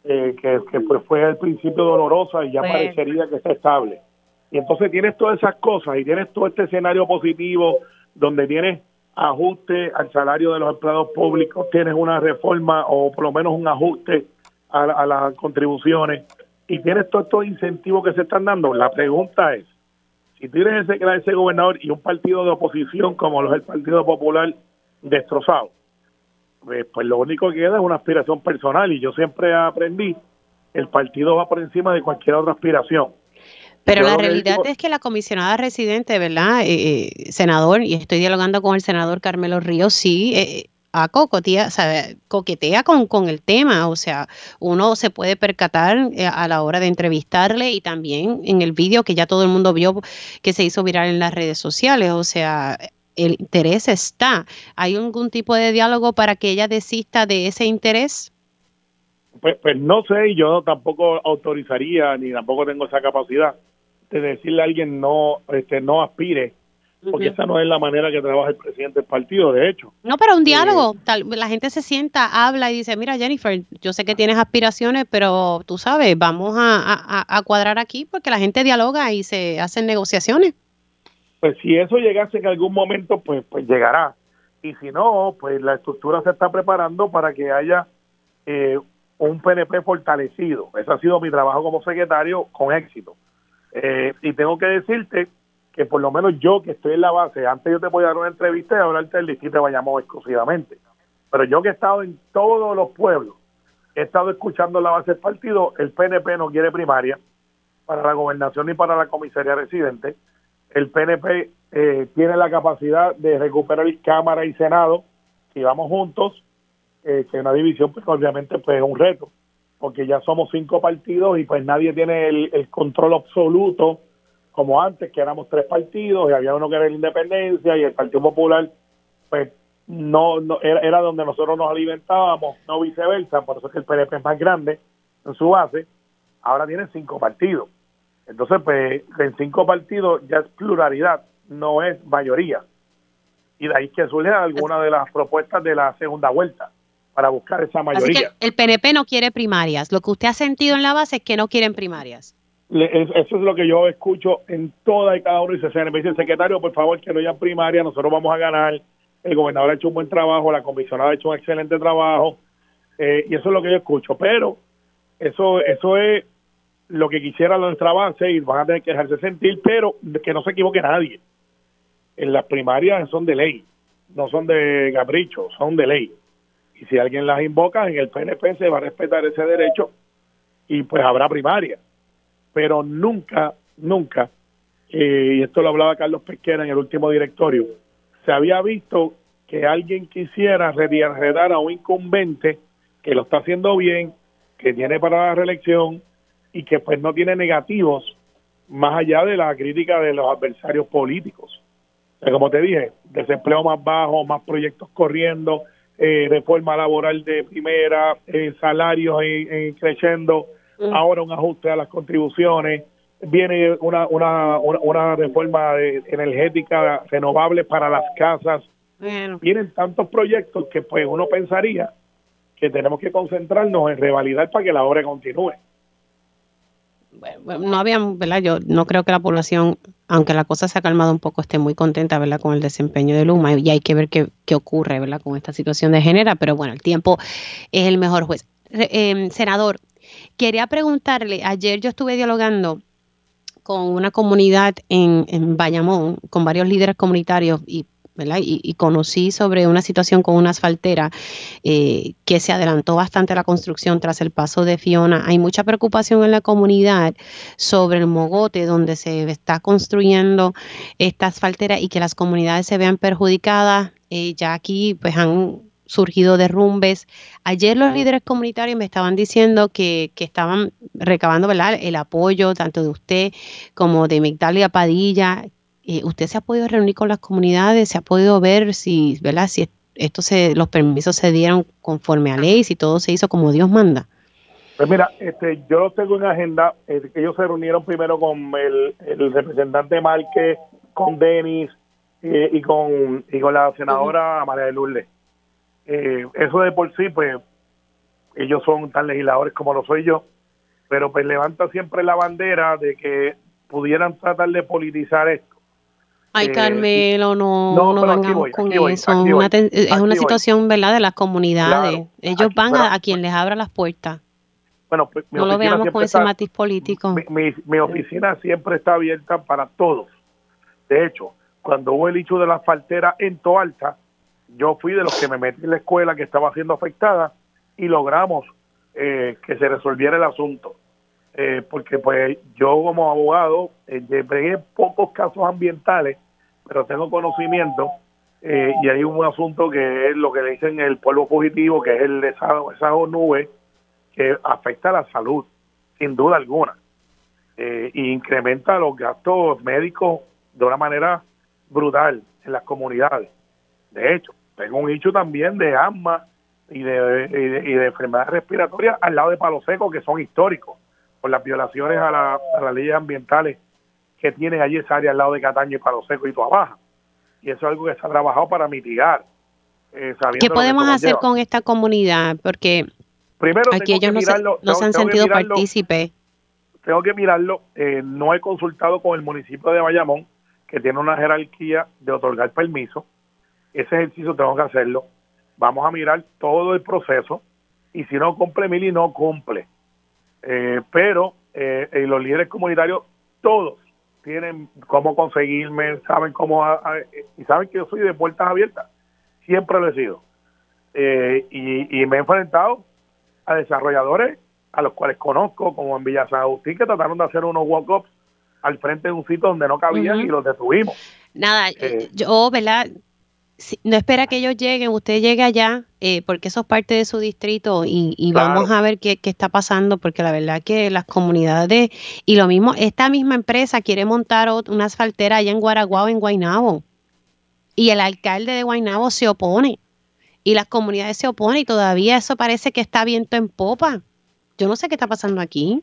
eh, que, pues fue al principio dolorosa y ya parecería que está estable. Y entonces tienes todas esas cosas y tienes todo este escenario positivo donde tienes ajuste al salario de los empleados públicos, tienes una reforma o por lo menos un ajuste a, las contribuciones y tienes todos estos incentivos que se están dando. La pregunta es, si tienes ese, ese gobernador y un partido de oposición como lo el Partido Popular destrozado, pues, pues, lo único que queda es una aspiración personal y yo siempre aprendí, el partido va por encima de cualquier otra aspiración. Pero la realidad es que la comisionada residente, ¿verdad? Eh, eh, senador, y estoy dialogando con el senador Carmelo Ríos, sí, eh, a coquetea, coquetea con, con, el tema, o sea, uno se puede percatar eh, a la hora de entrevistarle y también en el vídeo que ya todo el mundo vio que se hizo viral en las redes sociales, o sea, el interés está. ¿Hay algún tipo de diálogo para que ella desista de ese interés? Pues, pues no sé, yo tampoco autorizaría ni tampoco tengo esa capacidad de decirle a alguien no, este, no aspire porque esa no es la manera que trabaja el presidente del partido, de hecho. No, pero un diálogo, tal, la gente se sienta, habla y dice, mira Jennifer, yo sé que tienes aspiraciones, pero tú sabes, vamos a, cuadrar aquí porque la gente dialoga y se hacen negociaciones. Pues si eso llegase en algún momento, pues, pues llegará. Y si no, pues la estructura se está preparando para que haya eh, un PNP fortalecido. Ese ha sido mi trabajo como secretario con éxito. Eh, y tengo que decirte que por lo menos yo que estoy en la base, antes yo te voy a dar una entrevista y hablarte del distrito de Bayamón exclusivamente, pero yo que he estado en todos los pueblos, he estado escuchando la base del partido, el PNP no quiere primaria para la gobernación ni para la comisaría residente, el PNP eh, tiene la capacidad de recuperar Cámara y Senado, si vamos juntos, eh, que una división pues obviamente pues es un reto, porque ya somos cinco partidos y pues nadie tiene el control absoluto como antes, que éramos tres partidos y había uno que era la independencia y el Partido Popular, pues no, no era, donde nosotros nos alimentábamos, no viceversa, por eso es que el PNP es más grande en su base, ahora tiene cinco partidos. Entonces, pues en cinco partidos ya es pluralidad, no es mayoría. Y de ahí que surge alguna de las propuestas de la segunda vuelta para buscar esa mayoría. el PNP no quiere primarias. Lo que usted ha sentido en la base es que no quieren primarias eso es lo que yo escucho en toda y cada uno y se me dice, secretario, por favor, que no haya primaria, nosotros vamos a ganar, el gobernador ha hecho un buen trabajo, la comisionada ha hecho un excelente trabajo, eh, y eso es lo que yo escucho, pero eso, eso es lo que quisiera nuestra base y van a tener que dejarse sentir, pero que no se equivoque nadie. En las primarias son de ley, no son de capricho, son de ley. Y si alguien las invoca, en el PNP se va a respetar ese derecho y pues habrá primaria pero nunca, nunca, eh, y esto lo hablaba Carlos Pesquera en el último directorio, se había visto que alguien quisiera redar a un incumbente que lo está haciendo bien, que tiene para la reelección y que pues no tiene negativos más allá de la crítica de los adversarios políticos. como te dije, desempleo más bajo, más proyectos corriendo, eh, reforma laboral de primera, eh, salarios creciendo, mm. ahora un ajuste a las contribuciones, viene una, una, una, reforma energética renovable para las casas. Vienen tantos proyectos que pues uno pensaría que tenemos que concentrarnos en revalidar para que la obra continúe. no había, ¿verdad? Yo no creo que la población, aunque la cosa se ha calmado un poco, esté muy contenta, ¿verdad? Con el desempeño de Luma y hay que ver qué, qué ocurre, ¿verdad? Con esta situación de género, pero bueno, el tiempo es el mejor juez. Eh, senador, quería preguntarle, ayer yo estuve dialogando con una comunidad en, en Bayamón, con varios líderes comunitarios y y, conocí sobre una situación con una asfaltera eh, que se adelantó bastante la construcción tras el paso de Fiona. Hay mucha preocupación en la comunidad sobre el mogote donde se está construyendo esta asfaltera y que las comunidades se vean perjudicadas. Eh, ya aquí pues han surgido derrumbes. Ayer los líderes comunitarios me estaban diciendo que, que estaban recabando el apoyo tanto de usted como de Migdalia Padilla. Eh, ¿Usted se ha podido reunir con las comunidades? ¿Se ha podido ver si, ¿verdad? si esto se, los permisos se dieron conforme a ley, si todo se hizo como Dios manda? Pues mira, este, yo tengo en agenda, eh, ellos se reunieron primero con el, representante Márquez, con Denis eh, y, con, y con la senadora María de Lourdes. Eh, eso de por sí, pues ellos son tan legisladores como lo soy yo, pero pues levanta siempre la bandera de que pudieran tratar de politizar esto. Ay, eh, Carmelo, no, no, no vengamos con eso. es una situación, ¿verdad?, de las comunidades. Ellos van a, quien les abra las puertas. Bueno, pues, no lo veamos con ese matiz político. Mi, mi, oficina siempre está abierta para todos. De hecho, cuando hubo el hecho de la faltera en Toalta, yo fui de los que me metí en la escuela que estaba siendo afectada y logramos eh, que se resolviera el asunto. Eh, porque pues yo como abogado eh, pocos casos ambientales, pero tengo conocimiento eh, y hay un asunto que es lo que le dicen el polvo fugitivo, que es el de esa, esa nube que afecta a la salud, sin duda alguna, e incrementa los gastos médicos de una manera brutal en las comunidades. De hecho, tengo un hecho también de asma y de, y de, enfermedades respiratorias al lado de Palo Seco que son históricos por las violaciones a, la, las leyes ambientales que tienen allí esa área al lado de Cataño y Palo Seco y Toa Baja. Y eso es algo que se ha trabajado para mitigar. Eh, ¿Qué podemos hacer con esta comunidad? Porque Primero, aquí ellos no, se, han sentido partícipes. Tengo que mirarlo. Eh, no he consultado con el municipio de Bayamón, que tiene una jerarquía de otorgar permiso ese ejercicio tengo que hacerlo. Vamos a mirar todo el proceso y si no cumple Mili, no cumple. Eh, pero eh, los líderes comunitarios, todos tienen cómo conseguirme, saben cómo, y saben que yo soy de puertas abiertas. Siempre lo he sido. Eh, y, me he enfrentado a desarrolladores a los cuales conozco, como en Villa San Agustín, que trataron de hacer unos walk-ups al frente de un sitio donde no cabían y los detuvimos. Nada, yo, ¿verdad? No espera que ellos lleguen, usted llegue allá, eh, porque eso es parte de su distrito y, vamos a ver qué, está pasando, porque la verdad que las comunidades, y lo mismo, esta misma empresa quiere montar una asfaltera allá en Guaraguao, en Guaynabo, y el alcalde de Guaynabo se opone, y las comunidades se oponen, y todavía eso parece que está viento en popa. Yo no sé qué está pasando aquí.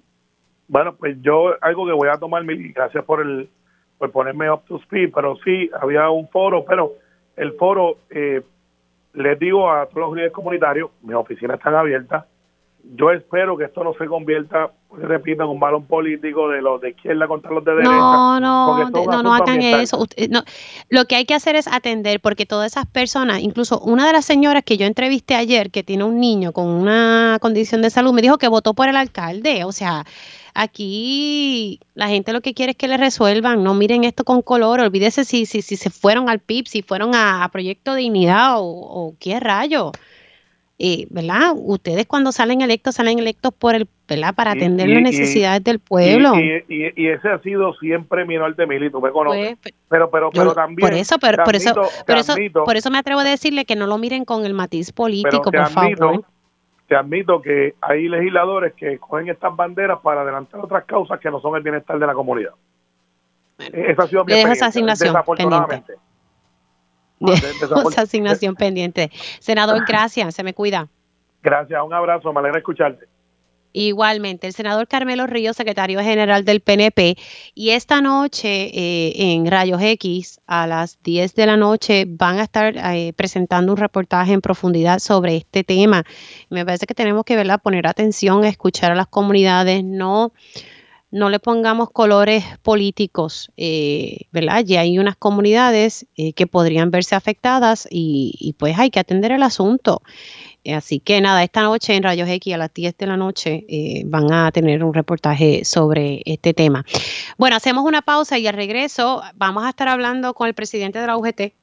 Bueno, pues yo algo que voy a tomar, gracias por el por ponerme up to speed, pero sí, había un foro, pero el foro, eh, les digo a todos los líderes comunitarios, mis oficinas están abiertas. Yo espero que esto no se convierta, pues, repito, en un balón político de los de izquierda contra los de derecha. No, no, no, no hagan eso. no, lo que hay que hacer es atender, porque todas esas personas, incluso una de las señoras que yo entrevisté ayer, que tiene un niño con una condición de salud, me dijo que votó por el alcalde. O sea, Aquí la gente lo que quiere es que le resuelvan, no miren esto con color, olvídese si, si, si se fueron al PIB, si fueron a, Proyecto Dignidad o, o qué rayo. Eh, ¿verdad? Ustedes cuando salen electos, salen electos por el, ¿verdad? Para atender las necesidades del pueblo. Y, ese ha sido siempre mi norte, Mili, tú me conoces. Pues, pero, pero, pero también. Por eso, pero, por, eso, por, eso, por eso me atrevo a decirle que no lo miren con el matiz político, por favor te admito que hay legisladores que cogen estas banderas para adelantar otras causas que no son el bienestar de la comunidad. esa ha sido mi esa asignación pendiente. esa asignación pendiente. Senador, [laughs] gracias, se me cuida. Gracias, un abrazo, me alegra escucharte. Igualmente, el senador Carmelo Ríos, secretario general del PNP, y esta noche eh, en Rayos X a las 10 de la noche van a estar eh, presentando un reportaje en profundidad sobre este tema. Me parece que tenemos que ¿verdad? poner atención, escuchar a las comunidades, no no le pongamos colores políticos, eh, ¿verdad? Ya hay unas comunidades que podrían verse afectadas y, y, pues hay que atender el asunto. Así que nada, esta noche en Rayos X a las 10 de la noche eh, van a tener un reportaje sobre este tema. Bueno, hacemos una pausa y al regreso vamos a estar hablando con el presidente de la UGT.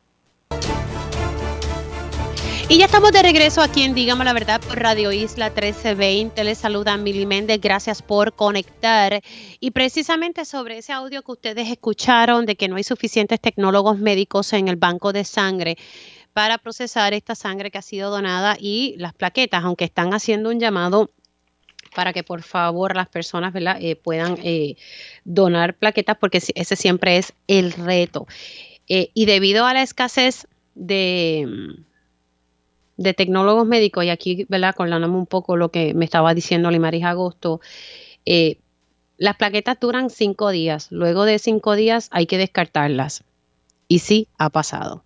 Y ya estamos de regreso aquí en Dígame la Verdad por Radio Isla 1320. Les saluda Mili Méndez. Gracias por conectar. Y precisamente sobre ese audio que ustedes escucharon de que no hay suficientes tecnólogos médicos en el banco de sangre para procesar esta sangre que ha sido donada y las plaquetas, aunque están haciendo un llamado para que por favor las personas eh, puedan eh, donar plaquetas, porque ese siempre es el reto. Eh, y debido a la escasez de, tecnólogos médicos, y aquí, ¿verdad? Un poco lo que me estaba diciendo Limaris Agosto, las plaquetas duran cinco días. Luego de cinco días hay que descartarlas. Y sí, ha pasado.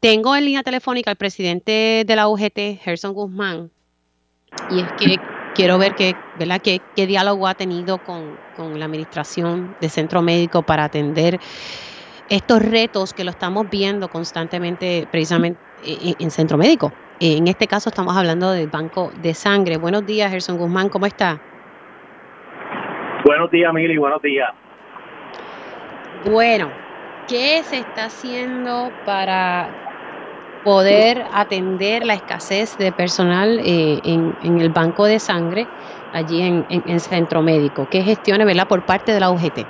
Tengo en línea telefónica al presidente de la UGT, Gerson Guzmán, y es que quiero ver qué, ¿verdad? qué, qué diálogo ha tenido con, la administración de centro médico para atender estos retos que lo estamos viendo constantemente precisamente en, centro médico. En este caso estamos hablando del banco de sangre. Buenos días, Gerson Guzmán, ¿cómo está? Buenos días, Mili, buenos días. Bueno, ¿qué se está haciendo para poder atender la escasez de personal eh, en, el banco de sangre allí en, el centro médico. ¿Qué gestiones ¿verdad? por parte de la UGT?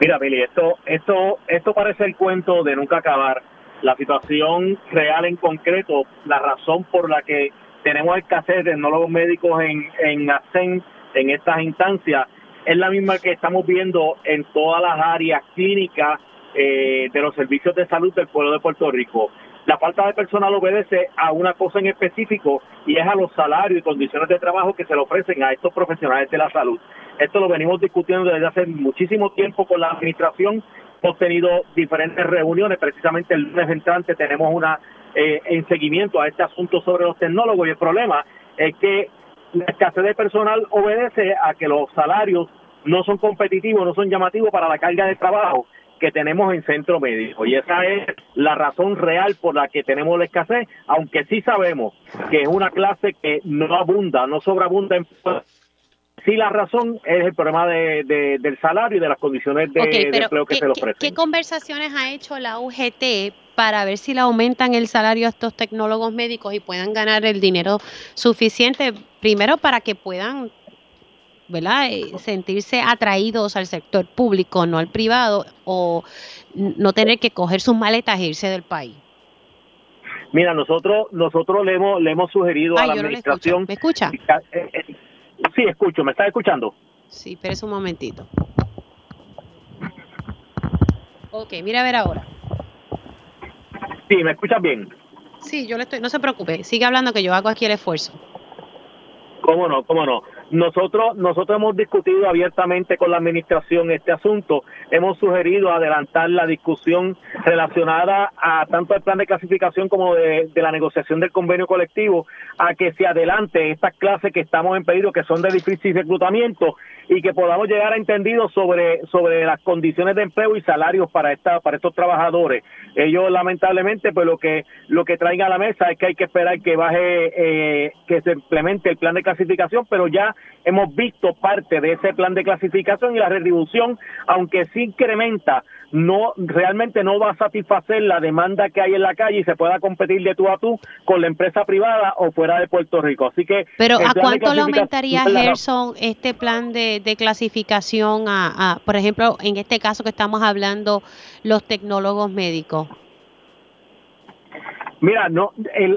Mira, Billy, esto, esto, esto parece el cuento de nunca acabar. La situación real en concreto, la razón por la que tenemos escasez de tecnólogos médicos en, en ASEN, en estas instancias, es la misma que estamos viendo en todas las áreas clínicas eh, de los servicios de salud del pueblo de Puerto Rico. La falta de personal obedece a una cosa en específico y es a los salarios y condiciones de trabajo que se le ofrecen a estos profesionales de la salud. Esto lo venimos discutiendo desde hace muchísimo tiempo con la administración. Hemos tenido diferentes reuniones, precisamente el lunes entrante tenemos una eh, en seguimiento a este asunto sobre los tecnólogos y el problema es que la escasez de personal obedece a que los salarios no son competitivos, no son llamativos para la carga de trabajo que tenemos en centro médico. Y esa es la razón real por la que tenemos la escasez, aunque sí sabemos que es una clase que no abunda, no sobreabunda en Sí, la razón es el problema de, del salario y de las condiciones de, empleo que se le ofrecen. ¿Qué conversaciones ha hecho la UGT para ver si le aumentan el salario a estos tecnólogos médicos y puedan ganar el dinero suficiente, primero para que puedan ¿verdad? Eh, sentirse atraídos al sector público, no al privado, o no tener que coger sus maletas e irse del país? Mira, nosotros nosotros le hemos le hemos sugerido a la administración. ¿Me escucha? Eh, eh, sí, escucho. ¿Me está escuchando? Sí, pero es un momentito. Ok, mira a ver ahora. Sí, ¿me escuchas bien? Sí, yo le estoy. No se preocupe, sigue hablando que yo hago aquí el esfuerzo. ¿Cómo no? ¿Cómo no? Nosotros, nosotros hemos discutido abiertamente con la administración este asunto. Hemos sugerido adelantar la discusión relacionada a tanto el plan de clasificación como de, la negociación del convenio colectivo, a que se adelante estas clases que estamos en pedido, que son de difícil reclutamiento, y que podamos llegar a entendidos sobre, sobre las condiciones de empleo y salarios para esta, para estos trabajadores. Ellos lamentablemente, pues lo que, lo que traen a la mesa es que hay que esperar que baje, eh, que se implemente el plan de clasificación, pero ya hemos visto parte de ese plan de clasificación y la retribución, aunque sí incrementa, no realmente no va a satisfacer la demanda que hay en la calle y se pueda competir de tú a tú con la empresa privada o fuera de Puerto Rico. Así que pero ¿a cuánto le aumentaría Gerson este plan de, clasificación a, por ejemplo, en este caso que estamos hablando, los tecnólogos médicos? Mira, no,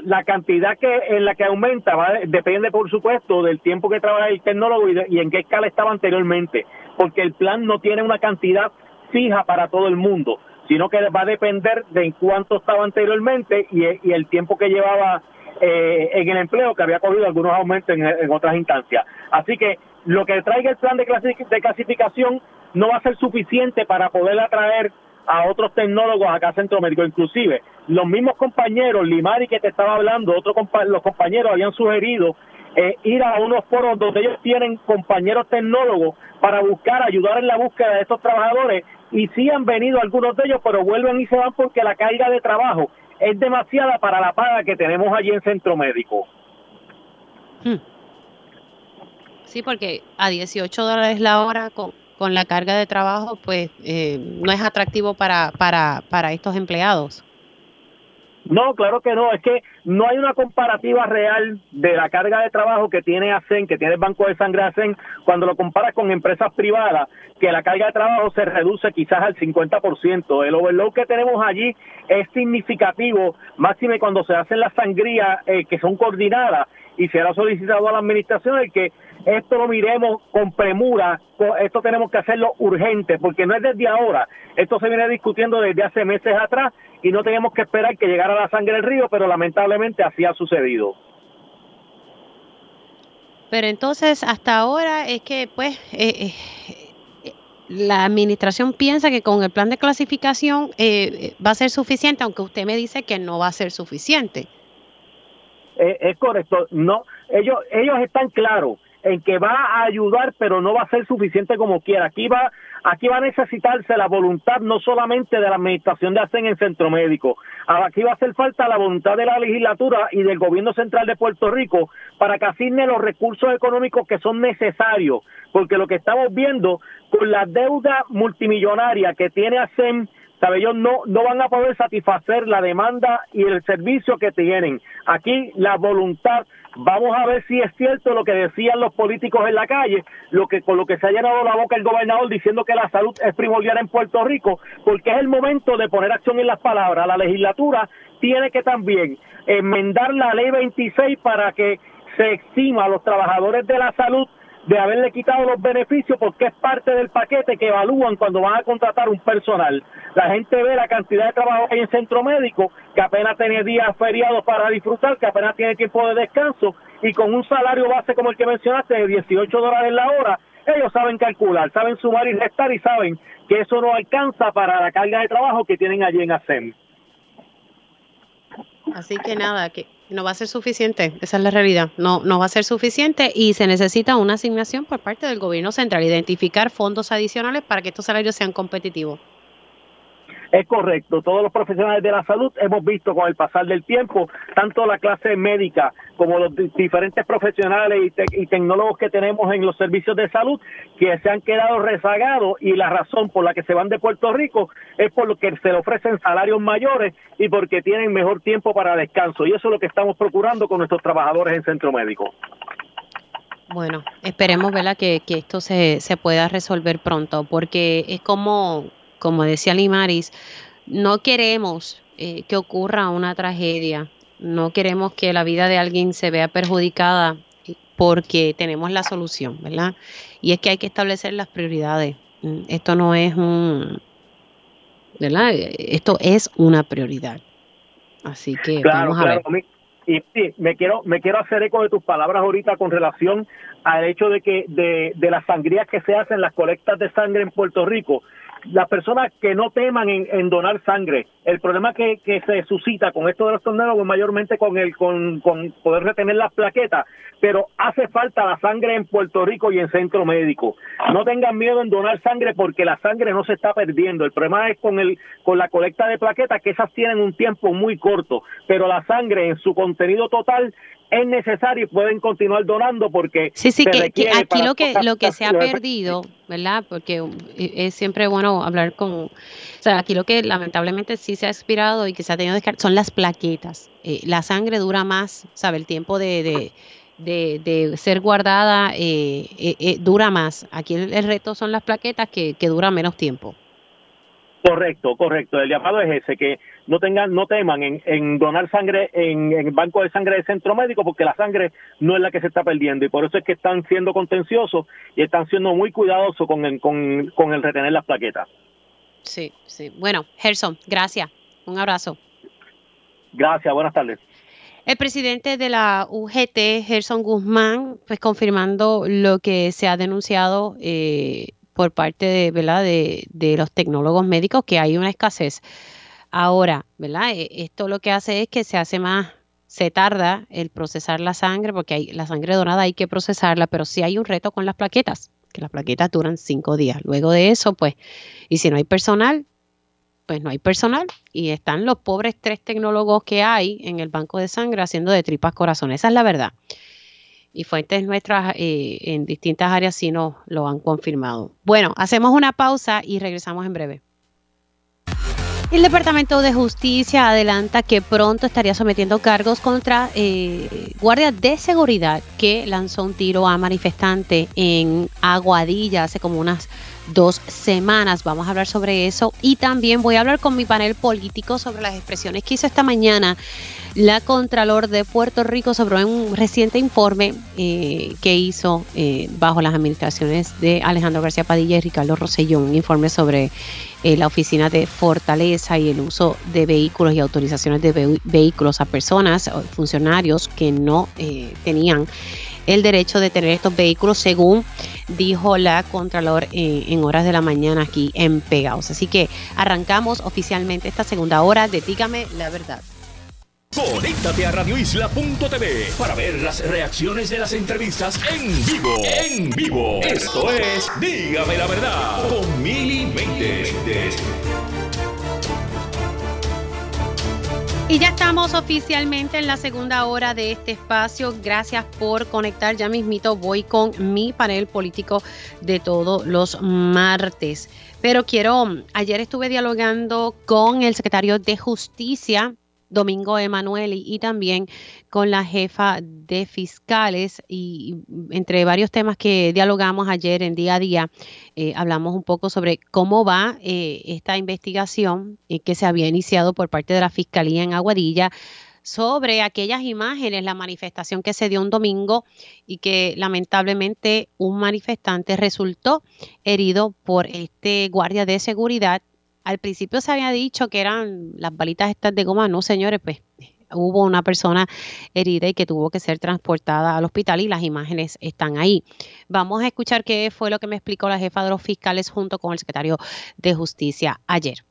la cantidad que en la que aumenta va, depende, por supuesto, del tiempo que trabaja el tecnólogo y, en qué escala estaba anteriormente, porque el plan no tiene una cantidad fija para todo el mundo, sino que va a depender de en cuánto estaba anteriormente y, el tiempo que llevaba eh, en el empleo que había cogido algunos aumentos en, otras instancias. Así que lo que traiga el plan de, clasificación no va a ser suficiente para poder atraer a otros tecnólogos acá a Centro Médico. Inclusive, los mismos compañeros, Limari que te estaba hablando, otros los compañeros habían sugerido eh, ir a unos foros donde ellos tienen compañeros tecnólogos para buscar, ayudar en la búsqueda de estos trabajadores y sí han venido algunos de ellos, pero vuelven y se van porque la carga de trabajo es demasiada para la paga que tenemos allí en Centro Médico. Hmm. Sí, porque a 18 dólares la hora con, con la carga de trabajo, pues eh, no es atractivo para, para, para estos empleados. No, claro que no, es que no hay una comparativa real de la carga de trabajo que tiene ASEN, que tiene el Banco de Sangre ASEN, cuando lo comparas con empresas privadas, que la carga de trabajo se reduce quizás al 50%. El overload que tenemos allí es significativo, máxime cuando se hacen las sangrías eh, que son coordinadas y se ha solicitado a la administración el que esto lo miremos con premura, esto tenemos que hacerlo urgente, porque no es desde ahora, esto se viene discutiendo desde hace meses atrás y no tenemos que esperar que llegara la sangre del río, pero lamentablemente así ha sucedido. Pero entonces, hasta ahora es que, pues, eh, eh, la administración piensa que con el plan de clasificación eh, va a ser suficiente, aunque usted me dice que no va a ser suficiente. es correcto, no, ellos, ellos están claros en que va a ayudar, pero no va a ser suficiente como quiera. Aquí va, aquí va a necesitarse la voluntad no solamente de la administración de ASEN en Centro Médico, aquí va a hacer falta la voluntad de la legislatura y del gobierno central de Puerto Rico para que asigne los recursos económicos que son necesarios, porque lo que estamos viendo con la deuda multimillonaria que tiene ASEN ¿sabe? Ellos no, no van a poder satisfacer la demanda y el servicio que tienen. Aquí la voluntad, vamos a ver si es cierto lo que decían los políticos en la calle, lo que con lo que se ha llenado la boca el gobernador diciendo que la salud es primordial en Puerto Rico, porque es el momento de poner acción en las palabras. La legislatura tiene que también enmendar la ley 26 para que se exima a los trabajadores de la salud de haberle quitado los beneficios porque es parte del paquete que evalúan cuando van a contratar un personal. La gente ve la cantidad de trabajo que hay en centro médico, que apenas tiene días feriados para disfrutar, que apenas tiene tiempo de descanso y con un salario base como el que mencionaste de 18 dólares la hora, ellos saben calcular, saben sumar y restar y saben que eso no alcanza para la carga de trabajo que tienen allí en ASEM. Así que nada, que no va a ser suficiente, esa es la realidad. No, no va a ser suficiente y se necesita una asignación por parte del gobierno central, identificar fondos adicionales para que estos salarios sean competitivos. Es correcto, todos los profesionales de la salud hemos visto con el pasar del tiempo, tanto la clase médica como los diferentes profesionales y, tecnólogos que tenemos en los servicios de salud, que se han quedado rezagados y la razón por la que se van de Puerto Rico es por lo que se le ofrecen salarios mayores y porque tienen mejor tiempo para descanso. Y eso es lo que estamos procurando con nuestros trabajadores en centro médico. Bueno, esperemos ¿verdad? Que, que esto se, se pueda resolver pronto, porque es como como decía Limaris, no queremos eh, que ocurra una tragedia, no queremos que la vida de alguien se vea perjudicada porque tenemos la solución, ¿verdad? Y es que hay que establecer las prioridades. Mm, esto no es un, ¿verdad? Esto es una prioridad. Así que vamos a ver. Y sí, me quiero, me quiero hacer eco de tus palabras ahorita con relación al hecho de que de, de las sangrías que se hacen, las colectas de sangre en Puerto Rico, las personas que no teman en, donar sangre, el problema que, se suscita con esto de los torneos es mayormente con el con, con poder retener las plaquetas, pero hace falta la sangre en Puerto Rico y en centro médico. No tengan miedo en donar sangre porque la sangre no se está perdiendo. El problema es con el con la colecta de plaquetas que esas tienen un tiempo muy corto, pero la sangre en su contenido total es necesario y pueden continuar donando porque sí sí que, aquí lo que lo que se ha perdido verdad porque es siempre bueno hablar con o sea aquí lo que lamentablemente sí se ha expirado y que se ha tenido que son las plaquetas. Eh, la sangre dura más sabe el tiempo de, de, de, ser guardada eh, eh, dura más. Aquí el, reto son las plaquetas que, que duran menos tiempo Correcto, correcto. El llamado es ese, que no tengan, no teman en, donar sangre en, el banco de sangre del centro médico, porque la sangre no es la que se está perdiendo y por eso es que están siendo contenciosos y están siendo muy cuidadosos con el, con, con el retener las plaquetas. Sí, sí. Bueno, Gerson, gracias. Un abrazo. Gracias, buenas tardes. El presidente de la UGT, Gerson Guzmán, pues confirmando lo que se ha denunciado eh, por parte de, ¿verdad? De, de, los tecnólogos médicos, que hay una escasez. Ahora, ¿verdad? E, esto lo que hace es que se hace más, se tarda el procesar la sangre, porque hay, la sangre donada hay que procesarla, pero sí hay un reto con las plaquetas, que las plaquetas duran cinco días. Luego de eso, pues, y si no hay personal, pues no hay personal y están los pobres tres tecnólogos que hay en el banco de sangre haciendo de tripas corazones. Esa es la verdad. Y fuentes nuestras eh, en distintas áreas sí nos lo han confirmado. Bueno, hacemos una pausa y regresamos en breve. El Departamento de Justicia adelanta que pronto estaría sometiendo cargos contra eh, guardias de seguridad que lanzó un tiro a manifestante en Aguadilla hace como unas dos semanas. Vamos a hablar sobre eso y también voy a hablar con mi panel político sobre las expresiones que hizo esta mañana la Contralor de Puerto Rico sobre un reciente informe eh, que hizo eh, bajo las administraciones de Alejandro García Padilla y Ricardo Rossellón, un informe sobre eh, la oficina de Fortaleza y el uso de vehículos y autorizaciones de vehículos a personas, funcionarios que no tenían el derecho de tener estos vehículos, según dijo la Contralor en, horas de la mañana aquí en Pegaos. Así que arrancamos oficialmente esta segunda hora de Dígame la verdad. Conéctate a radioisla.tv para ver las reacciones de las entrevistas en vivo. En vivo. Esto es Dígame la verdad con Mili Y ya estamos oficialmente en la segunda hora de este espacio. Gracias por conectar. Ya mismito voy con mi panel político de todos los martes. Pero quiero, ayer estuve dialogando con el secretario de Justicia Domingo Emanuel y, también con la jefa de fiscales y, entre varios temas que dialogamos ayer en día a día, eh, hablamos un poco sobre cómo va eh, esta investigación eh, que se había iniciado por parte de la Fiscalía en Aguadilla sobre aquellas imágenes, la manifestación que se dio un domingo y que lamentablemente un manifestante resultó herido por este guardia de seguridad al principio se había dicho que eran las balitas estas de goma, no señores, pues hubo una persona herida y que tuvo que ser transportada al hospital y las imágenes están ahí. Vamos a escuchar qué fue lo que me explicó la jefa de los fiscales junto con el secretario de Justicia ayer.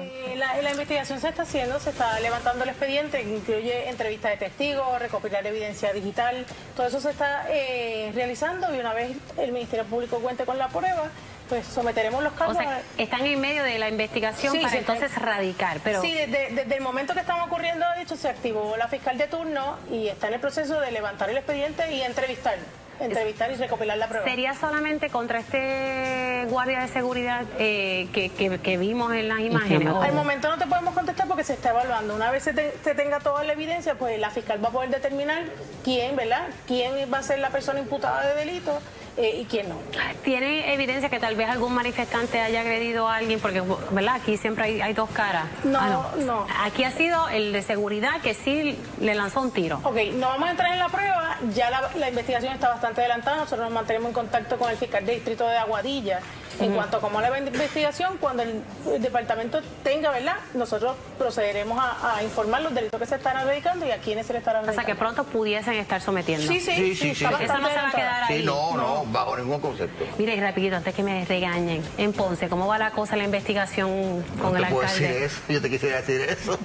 Eh, la, investigación se está haciendo, se está levantando el expediente, incluye entrevistas de testigos, recopilar evidencia digital, todo eso se está eh, realizando y una vez el Ministerio Público cuente con la prueba, pues someteremos los casos. están en medio de la investigación para entonces radicar. Pero... Sí, desde, el momento que estamos ocurriendo, de hecho, se activó la fiscal de turno y está en el proceso de levantar el expediente y entrevistar entrevistar y recopilar la prueba. ¿Sería solamente contra este guardia de seguridad eh, que, vimos en las imágenes? Al momento no te podemos contestar porque se está evaluando. Una vez se, se, tenga toda la evidencia, pues la fiscal va a poder determinar quién, ¿verdad? ¿Quién va a ser la persona imputada de delito eh, y quién no. ¿Tiene evidencia que tal vez algún manifestante haya agredido a alguien? Porque, ¿verdad? Aquí siempre hay, dos caras. No, ah, no, Aquí ha sido el de seguridad que sí le lanzó un tiro. Ok, no vamos a entrar en la prueba. Ya la, la investigación está bastante adelantada. Nosotros nos mantenemos en contacto con el fiscal de distrito de Aguadilla en cuanto a cómo la investigación, cuando el, departamento tenga, ¿verdad? Nosotros procederemos a, informar los delitos que se están dedicando y a quiénes se le estarán dedicando. O sea, que pronto pudiesen estar sometiendo. Sí, sí, sí. sí, sí, Eso no se va a quedar ahí. Sí, no, no, bajo ningún concepto. Mire, y rapidito, antes que me regañen, en Ponce, ¿cómo va la cosa, la investigación con el alcalde? Decir eso. Yo te quisiera decir eso.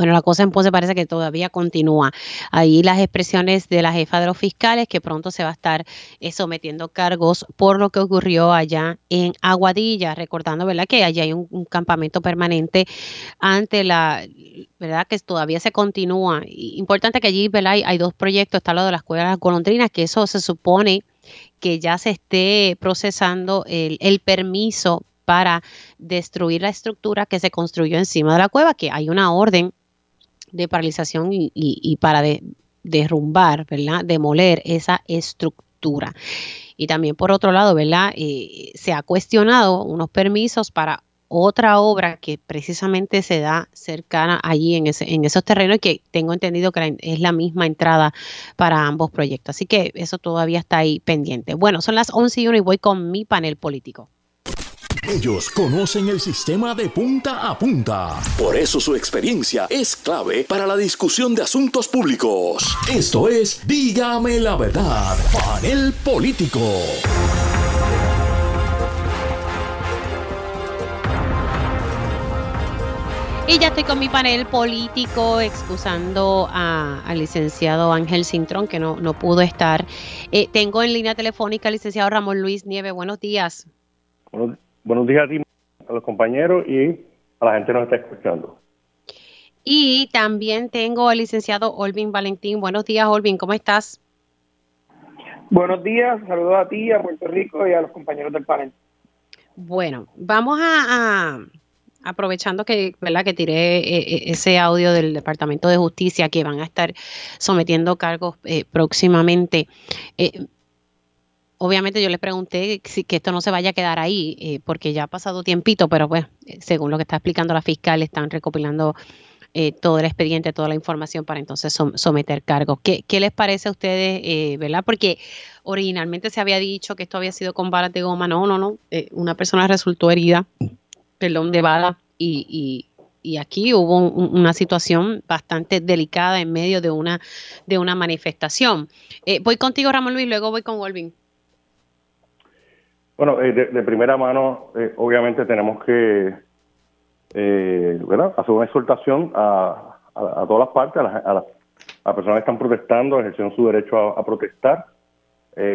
Bueno, la cosa en Ponce parece que todavía continúa. Ahí las expresiones de la jefa de los fiscales que pronto se va a estar eh, sometiendo cargos por lo que ocurrió allá en Aguadilla, recordando, ¿verdad? Que allá hay un, campamento permanente ante la, ¿verdad? Que todavía se continúa. Importante que allí, ¿verdad? Hay, dos proyectos, está lo de las escuela golondrinas, que eso se supone que ya se esté procesando el permiso para destruir la estructura que se construyó encima de la cueva, que hay una orden de paralización y, para derrumbar, ¿verdad? Demoler esa estructura. Y también por otro lado, ¿verdad? Eh, se ha cuestionado unos permisos para otra obra que precisamente se da cercana allí en, ese, en esos terrenos y que tengo entendido que es la misma entrada para ambos proyectos. Así que eso todavía está ahí pendiente. Bueno, son las 11 y 1 y voy con mi panel político. Ellos conocen el sistema de punta a punta. Por eso su experiencia es clave para la discusión de asuntos públicos. Esto es Dígame la verdad, panel político. Y ya estoy con mi panel político excusando al licenciado Ángel Cintrón, que no, no pudo estar. Eh, tengo en línea telefónica al licenciado Ramón Luis Nieve. Buenos días. Buenos, días a ti, a los compañeros y a la gente que nos está escuchando. Y también tengo al licenciado Olvin Valentín. Buenos días, Olvin, ¿cómo estás? Buenos días, saludos a ti, a Puerto Rico y a los compañeros del panel. Bueno, vamos a aprovechando que, ¿verdad? que tiré eh, eh, ese audio del Departamento de Justicia que van a estar sometiendo cargos eh, próximamente. Obviamente yo les pregunté si que esto no se vaya a quedar ahí, porque ya ha pasado tiempito, pero pues, según lo que está explicando la fiscal, están recopilando todo el expediente, toda la información para entonces someter cargos. ¿Qué, ¿Qué, les parece a ustedes, verdad? Porque originalmente se había dicho que esto había sido con balas de goma. No, no, no. una persona resultó herida perdón, de bala y, y, aquí hubo una situación bastante delicada en medio de una, de una manifestación. Eh, voy contigo, Ramón Luis, luego voy con Wolvin. Bueno, eh, de, primera mano, eh, obviamente tenemos que hacer una exhortación a, a, todas las partes, a las, a personas que están protestando, ejerciendo su derecho a, protestar,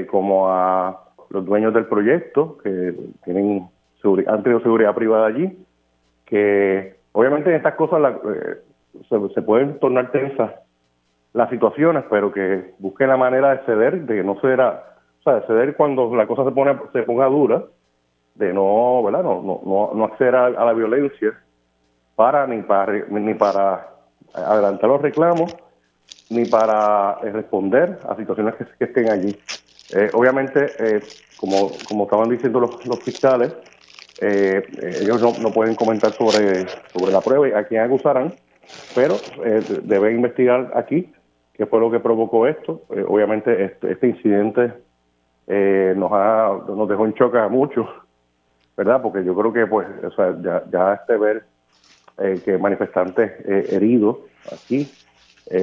como a los dueños del proyecto, que tienen han tenido seguridad privada allí, que obviamente en estas cosas eh, se, pueden tornar tensas las situaciones, pero que busquen la manera de ceder, de no ceder o sea, de ceder cuando la cosa se pone se ponga dura, de no, ¿verdad? No, no, no, acceder a, la violencia para ni para ni para adelantar los reclamos ni para eh, responder a situaciones que, estén allí. Eh, obviamente, como, como estaban diciendo los, fiscales, eh, ellos no, pueden comentar sobre, sobre la prueba y a quién acusarán, pero eh, deben investigar aquí qué fue lo que provocó esto. Eh, obviamente este, este incidente eh, nos, ha, nos dejó en choque a muchos, ¿verdad? Porque yo creo que pues o sea, ya, ya este ver que manifestantes heridos aquí,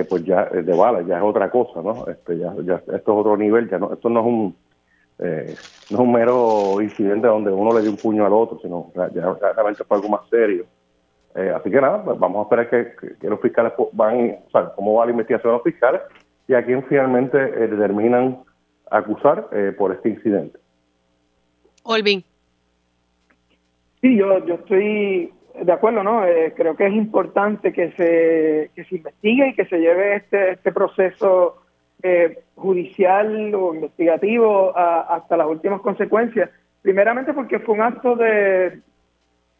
pues ya de bala, ya es otra cosa, ¿no? Este, ya, ya, esto es otro nivel, ya no, esto no es un eh, no es un mero incidente donde uno le dio un puño al otro, sino ya, realmente fue algo más serio. Eh, así que nada, pues vamos a esperar que, los fiscales van, o sea, cómo va la investigación de los fiscales y a quién finalmente eh, determinan acusar por este incidente. Olvin. Sí, yo, yo estoy de acuerdo, ¿no? creo que es importante que se, que se investigue y que se lleve este, este proceso eh, judicial o investigativo hasta las últimas consecuencias. Primeramente porque fue un acto de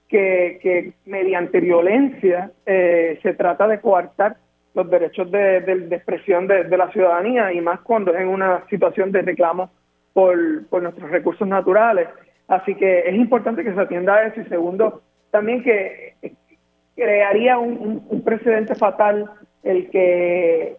que, mediante violencia eh, se trata de coartar los derechos de, expresión de, la ciudadanía y más cuando es en una situación de reclamo por, nuestros recursos naturales. Así que es importante que se atienda a eso y segundo, también que crearía un precedente fatal el que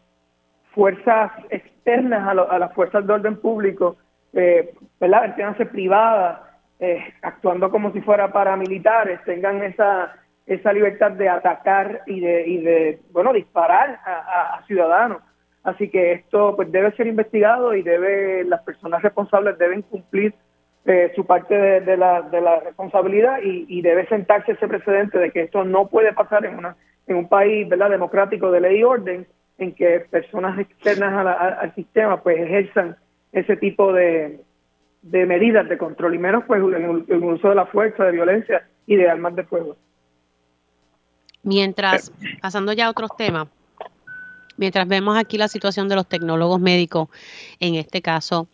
fuerzas externas a, las fuerzas de orden público, eh, ¿verdad? Privadas, eh, actuando como si fuera paramilitares, tengan esa esa libertad de atacar y de, y de bueno, disparar a, ciudadanos. Así que esto pues debe ser investigado y debe las personas responsables deben cumplir eh, su parte de, la, de la responsabilidad y, y, debe sentarse ese precedente de que esto no puede pasar en una en un país verdad democrático de ley y orden en que personas externas al sistema pues ejerzan ese tipo de, de medidas de control y menos pues el, uso de la fuerza, de violencia y de armas de fuego. Mientras, pasando ya a otros temas, mientras vemos aquí la situación de los tecnólogos médicos, en este caso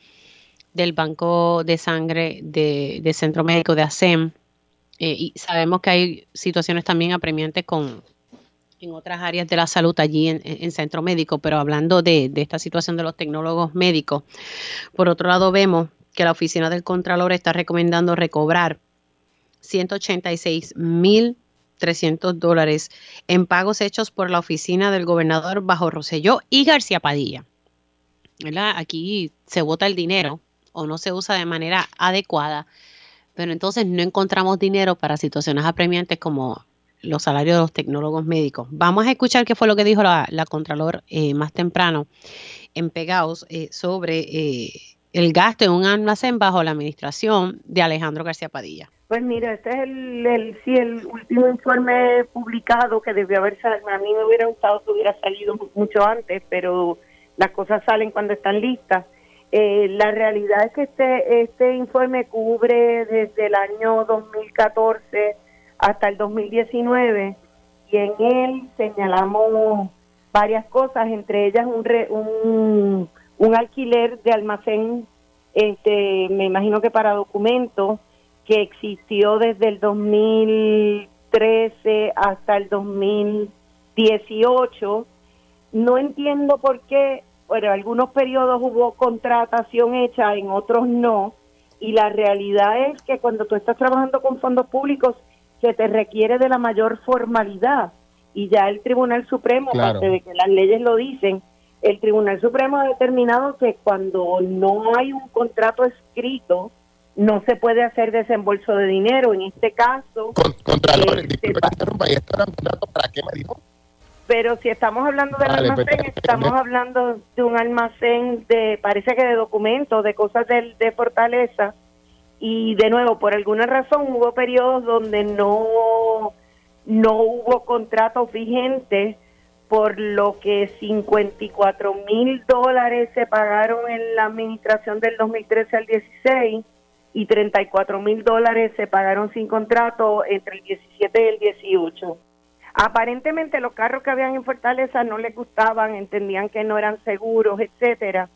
del Banco de Sangre de, Centro Médico de ASEM, eh, y sabemos que hay situaciones también apremiantes con, en otras áreas de la salud allí en, centro médico, pero hablando de, esta situación de los tecnólogos médicos, por otro lado vemos que la oficina del Contralor está recomendando recobrar 186 mil 300 dólares en pagos hechos por la oficina del gobernador bajo Roselló y García Padilla. Aquí se vota el dinero o no se usa de manera adecuada pero entonces no encontramos dinero para situaciones apremiantes como los salarios de los tecnólogos médicos. Vamos a escuchar qué fue lo que dijo la, Contralor eh, más temprano en Pegaos eh, sobre eh, el gasto en un almacén bajo la administración de Alejandro García Padilla. Pues mira, este es el, el, sí, el último informe publicado que debió haber salido. A mí me hubiera gustado que hubiera salido mucho antes, pero las cosas salen cuando están listas. Eh, la realidad es que este, este informe cubre desde el año 2014 hasta el 2019 y en él señalamos varias cosas, entre ellas un, un, un alquiler de almacén, este, me imagino que para documentos, que existió desde el 2013 hasta el 2018. No entiendo por qué bueno, algunos periodos hubo contratación hecha, en otros no, y la realidad es que cuando tú estás trabajando con fondos públicos se te requiere de la mayor formalidad. Y ya el Tribunal Supremo, aparte de que las leyes lo dicen, el Tribunal Supremo ha determinado que cuando no hay un contrato escrito no se puede hacer desembolso de dinero. En este caso, Contralor, ¿esto era un contrato para qué me dijo? pero si estamos hablando del pues, almacén, estamos hablando de un almacén de, parece que de documentos, de cosas de, de Fortaleza, y de nuevo, por alguna razón hubo periodos donde no, no hubo contratos vigentes, por lo que 54 mil dólares se pagaron en la administración del 2013 al 16 y 34 mil dólares se pagaron sin contrato entre el 17 y el 18. Aparentemente los carros que habían en Fortaleza no les gustaban, entendían que no eran seguros, etcétera,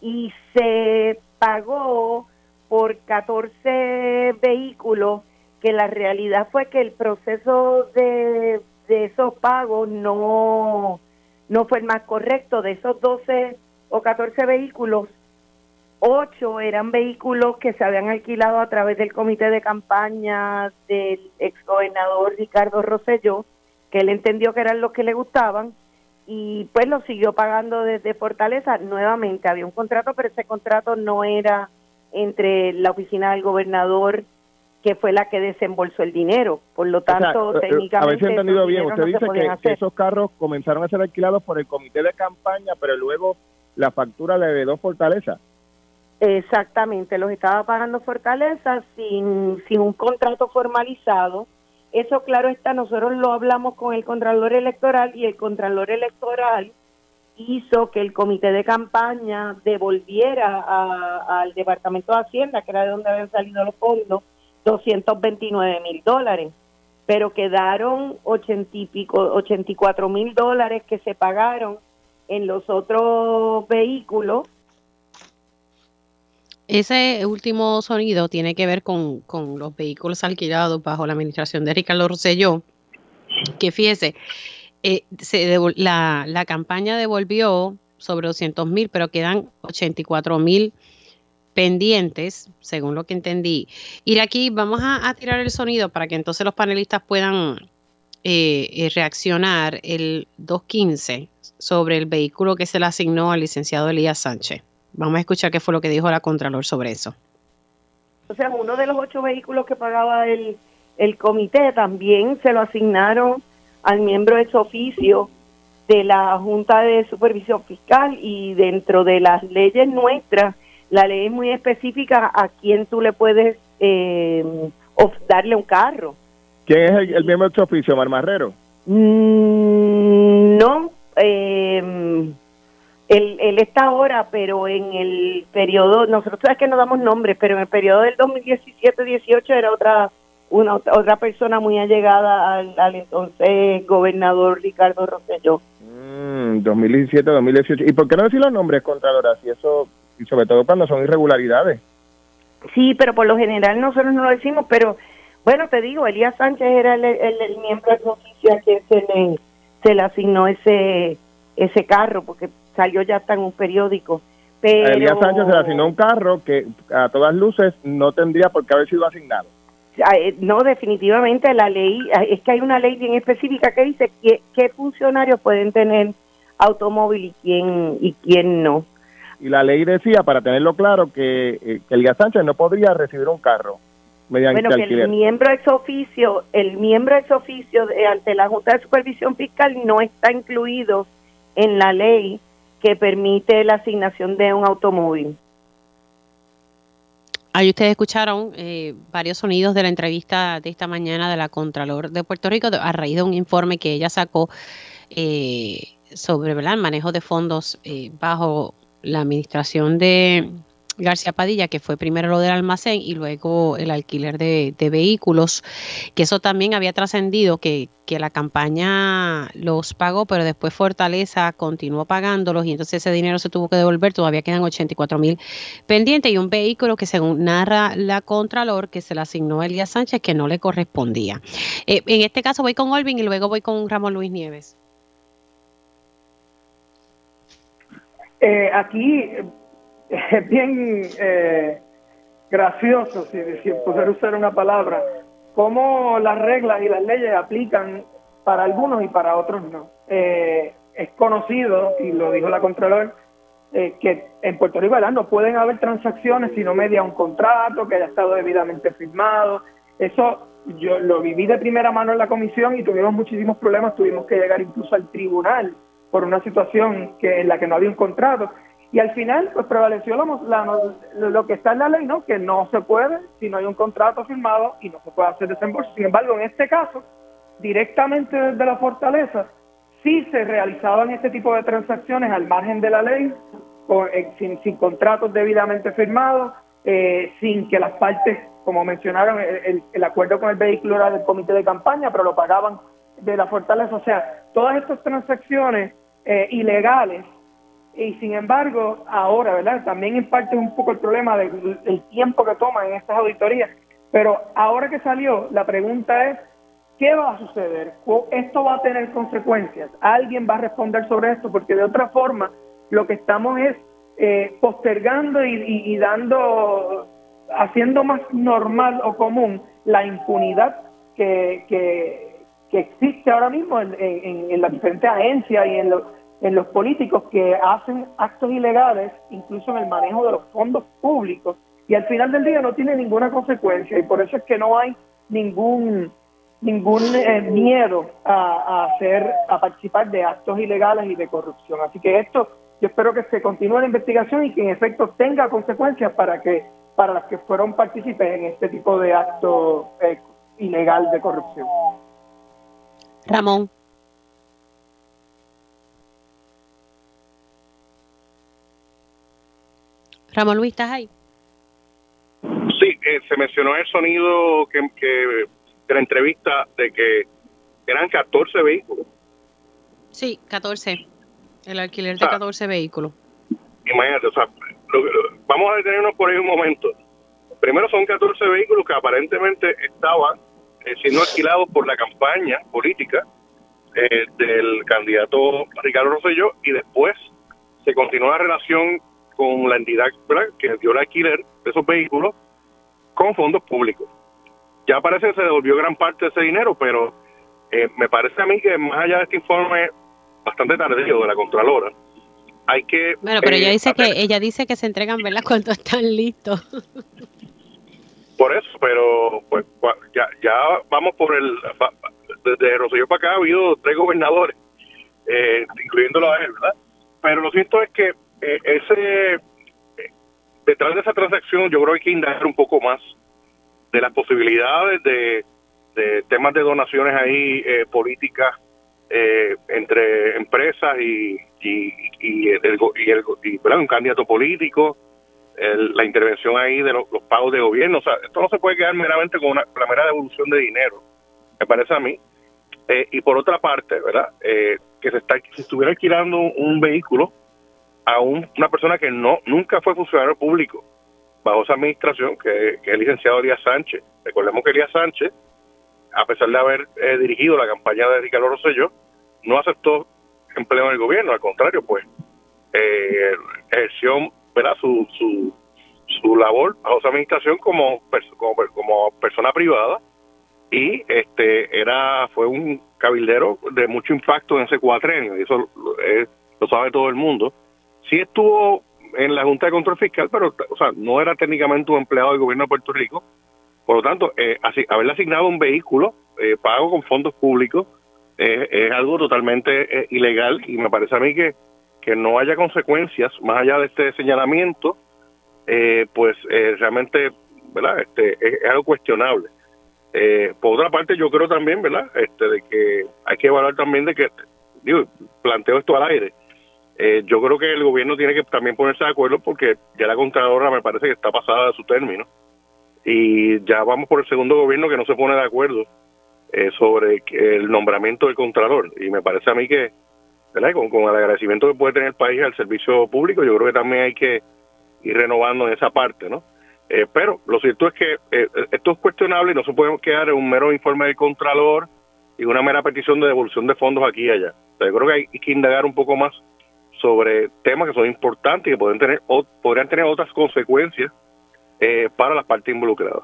y se pagó por 14 vehículos que la realidad fue que el proceso de, de esos pagos no, no fue el más correcto. De esos 12 o 14 vehículos, 8 eran vehículos que se habían alquilado a través del comité de campaña del exgobernador Ricardo Rosselló que él entendió que eran los que le gustaban y pues lo siguió pagando desde Fortaleza. Nuevamente había un contrato, pero ese contrato no era entre la oficina del gobernador que fue la que desembolsó el dinero. Por lo tanto, técnicamente... A ver si he entendido bien. Usted dice que, esos carros comenzaron a ser alquilados por el comité de campaña, pero luego la factura le heredó Fortaleza. Exactamente, los estaba pagando Fortaleza sin, sin un contrato formalizado eso claro está, nosotros lo hablamos con el Contralor Electoral y el Contralor Electoral hizo que el comité de campaña devolviera al Departamento de Hacienda, que era de donde habían salido los fondos, 229 mil dólares, pero quedaron 80 y pico, 84 mil dólares que se pagaron en los otros vehículos. Ese último sonido tiene que ver con, los vehículos alquilados bajo la administración de Ricardo Rosselló, que fíjese, eh, la, la, campaña devolvió sobre 200 mil, pero quedan 84 mil pendientes, según lo que entendí. Y aquí vamos a, tirar el sonido para que entonces los panelistas puedan eh, eh, reaccionar el 215 sobre el vehículo que se le asignó al licenciado Elías Sánchez. Vamos a escuchar qué fue lo que dijo la Contralor sobre eso. O sea, uno de los ocho vehículos que pagaba el, el comité también se lo asignaron al miembro de oficio de la Junta de Supervisión Fiscal y dentro de las leyes nuestras, la ley es muy específica a quién tú le puedes eh, darle un carro. ¿Quién es el, miembro de su oficio, Marmarrero? Mm, no, eh, él, él está ahora, pero en el periodo, nosotros sabes que no damos nombres, pero en el periodo del 2017-18 era otra una otra persona muy allegada al, entonces gobernador Ricardo Rosselló. Mm, 2017-2018. ¿Y por qué no decir los nombres, Contralora? Si eso, y sobre todo cuando son irregularidades. Sí, pero por lo general nosotros no lo decimos, pero bueno, te digo, Elías Sánchez era el, el, miembro de justicia que se le, se le asignó ese, ese carro, porque salió ya hasta en un periódico. Pero... Elías Sánchez se le asignó un carro que a todas luces no tendría por qué haber sido asignado. Eh, no, definitivamente la ley, eh, es que hay una ley bien específica que dice qué, qué funcionarios pueden tener automóvil y quién, y quién no. Y la ley decía, para tenerlo claro, que, eh, que Elías Sánchez no podría recibir un carro mediante bueno, que el miembro ex oficio, el miembro ex oficio de, ante la Junta de Supervisión Fiscal no está incluido en la ley que permite la asignación de un automóvil. Ahí ustedes escucharon eh, varios sonidos de la entrevista de esta mañana de la Contralor de Puerto Rico a raíz de un informe que ella sacó eh, sobre el manejo de fondos eh, bajo la administración de García Padilla, que fue primero lo del almacén y luego el alquiler de, vehículos, que eso también había trascendido, que, que, la campaña los pagó, pero después Fortaleza continuó pagándolos y entonces ese dinero se tuvo que devolver, todavía quedan 84 mil pendientes y un vehículo que según narra la Contralor, que se le asignó a Elías Sánchez, que no le correspondía. Eh, en este caso voy con Olvin y luego voy con Ramón Luis Nieves. Eh, aquí es [laughs] bien eh, gracioso, si, si poder usar una palabra, cómo las reglas y las leyes aplican para algunos y para otros no. Eh, es conocido, y lo dijo la Contralor, eh, que en Puerto Rico no pueden haber transacciones si no media un contrato que haya estado debidamente firmado. Eso yo lo viví de primera mano en la comisión y tuvimos muchísimos problemas, tuvimos que llegar incluso al tribunal por una situación que en la que no había un contrato y al final, pues prevaleció lo que está en la ley, ¿no? Que no se puede si no hay un contrato firmado y no se puede hacer desembolso. Sin embargo, en este caso, directamente desde la fortaleza, sí se realizaban este tipo de transacciones al margen de la ley, eh, sin, sin, contratos debidamente firmados, eh, sin que las partes, como mencionaron, el, acuerdo con el vehículo era del comité de campaña, pero lo pagaban de la fortaleza. O sea, todas estas transacciones eh, ilegales y sin embargo, ahora, ¿verdad? También en parte un poco el problema del, tiempo que toman en estas auditorías. Pero ahora que salió, la pregunta es, ¿qué va a suceder? ¿Esto va a tener consecuencias? ¿Alguien va a responder sobre esto? Porque de otra forma, lo que estamos es eh, postergando y, dando, haciendo más normal o común la impunidad que, que, existe ahora mismo en, en, en las diferentes agencias y en los políticos que hacen actos ilegales, incluso en el manejo de los fondos públicos, y al final del día no tiene ninguna consecuencia, y por eso es que no hay ningún ningún eh, miedo a, hacer a participar de actos ilegales y de corrupción. Así que esto yo espero que se continúe la investigación y que en efecto tenga consecuencias para que para las que fueron partícipes en este tipo de acto eh, ilegal de corrupción. Ramón. Ramón Luis, ¿estás ahí? Sí, eh, se mencionó el sonido que, de la entrevista de que eran 14 vehículos. Sí, 14. El alquiler de 14 vehículos. Imagínate, o sea, vamos a detenernos por ahí un momento. Primero son 14 vehículos que aparentemente estaban eh, siendo alquilados por la campaña política eh, del candidato Ricardo Rosselló y después se continuó la relación con la entidad que dio el alquiler de esos vehículos con fondos públicos. Ya parece que se devolvió gran parte de ese dinero, pero eh, me parece a mí que más allá de este informe bastante tardío de la Contralora, hay que... Bueno, pero ella eh, dice que ella dice que se entregan, ¿verdad? [laughs] Cuando están listos. Por eso, pero pues ya, ya vamos por el... Desde Roselló para acá ha habido tres gobernadores, eh, incluyéndolo a él, ¿verdad? Pero lo cierto es que eh, ese detrás de esa transacción yo creo que hay que indagar un poco más de las posibilidades de, temas de donaciones ahí eh, políticas eh, entre empresas y, y, y, el, y, el, un candidato político, la intervención ahí de los pagos de gobierno. O sea, esto no se puede quedar meramente con una, la mera devolución de dinero, me parece a mí. y por otra parte, ¿verdad? que se está si estuviera alquilando un vehículo a una persona que no nunca fue funcionario público bajo esa administración, que, es el licenciado Elías Sánchez. Recordemos que Elías Sánchez, a pesar de haber eh, dirigido la campaña de Ricardo Rosselló, no aceptó empleo en el gobierno, al contrario, pues eh, ejerció ¿verdad? Su, su, su labor bajo esa administración como, como, persona privada. Y este era fue un cabildero de mucho impacto en ese cuatrenio y eso lo sabe todo el mundo. Sí estuvo en la Junta de Control Fiscal, pero o sea, no era técnicamente un empleado del gobierno de Puerto Rico, Por lo tanto, eh, así, haberle asignado un vehículo eh, pago con fondos públicos es algo totalmente ilegal y me parece a mí que, que no haya consecuencias más allá de este señalamiento, pues realmente ¿verdad? Este, es, algo cuestionable. por otra parte, yo creo también, ¿verdad? Este, de que hay que evaluar también de que, digo, planteo esto al aire, eh, yo creo que el gobierno tiene que también ponerse de acuerdo porque ya la Contralora me parece que está pasada de su término y ya vamos por el segundo gobierno que no se pone de acuerdo eh, sobre el nombramiento del Contralor y me parece a mí que Con, el agradecimiento que puede tener el país al servicio público yo creo que también hay que ir renovando en esa parte, ¿no? Eh, pero lo cierto es que esto es cuestionable y no se puede quedar en un mero informe del Contralor y una mera petición de devolución de fondos aquí y allá. yo creo que hay que indagar un poco más sobre temas que son importantes y que pueden tener, o, podrían tener otras consecuencias eh, para las partes involucradas.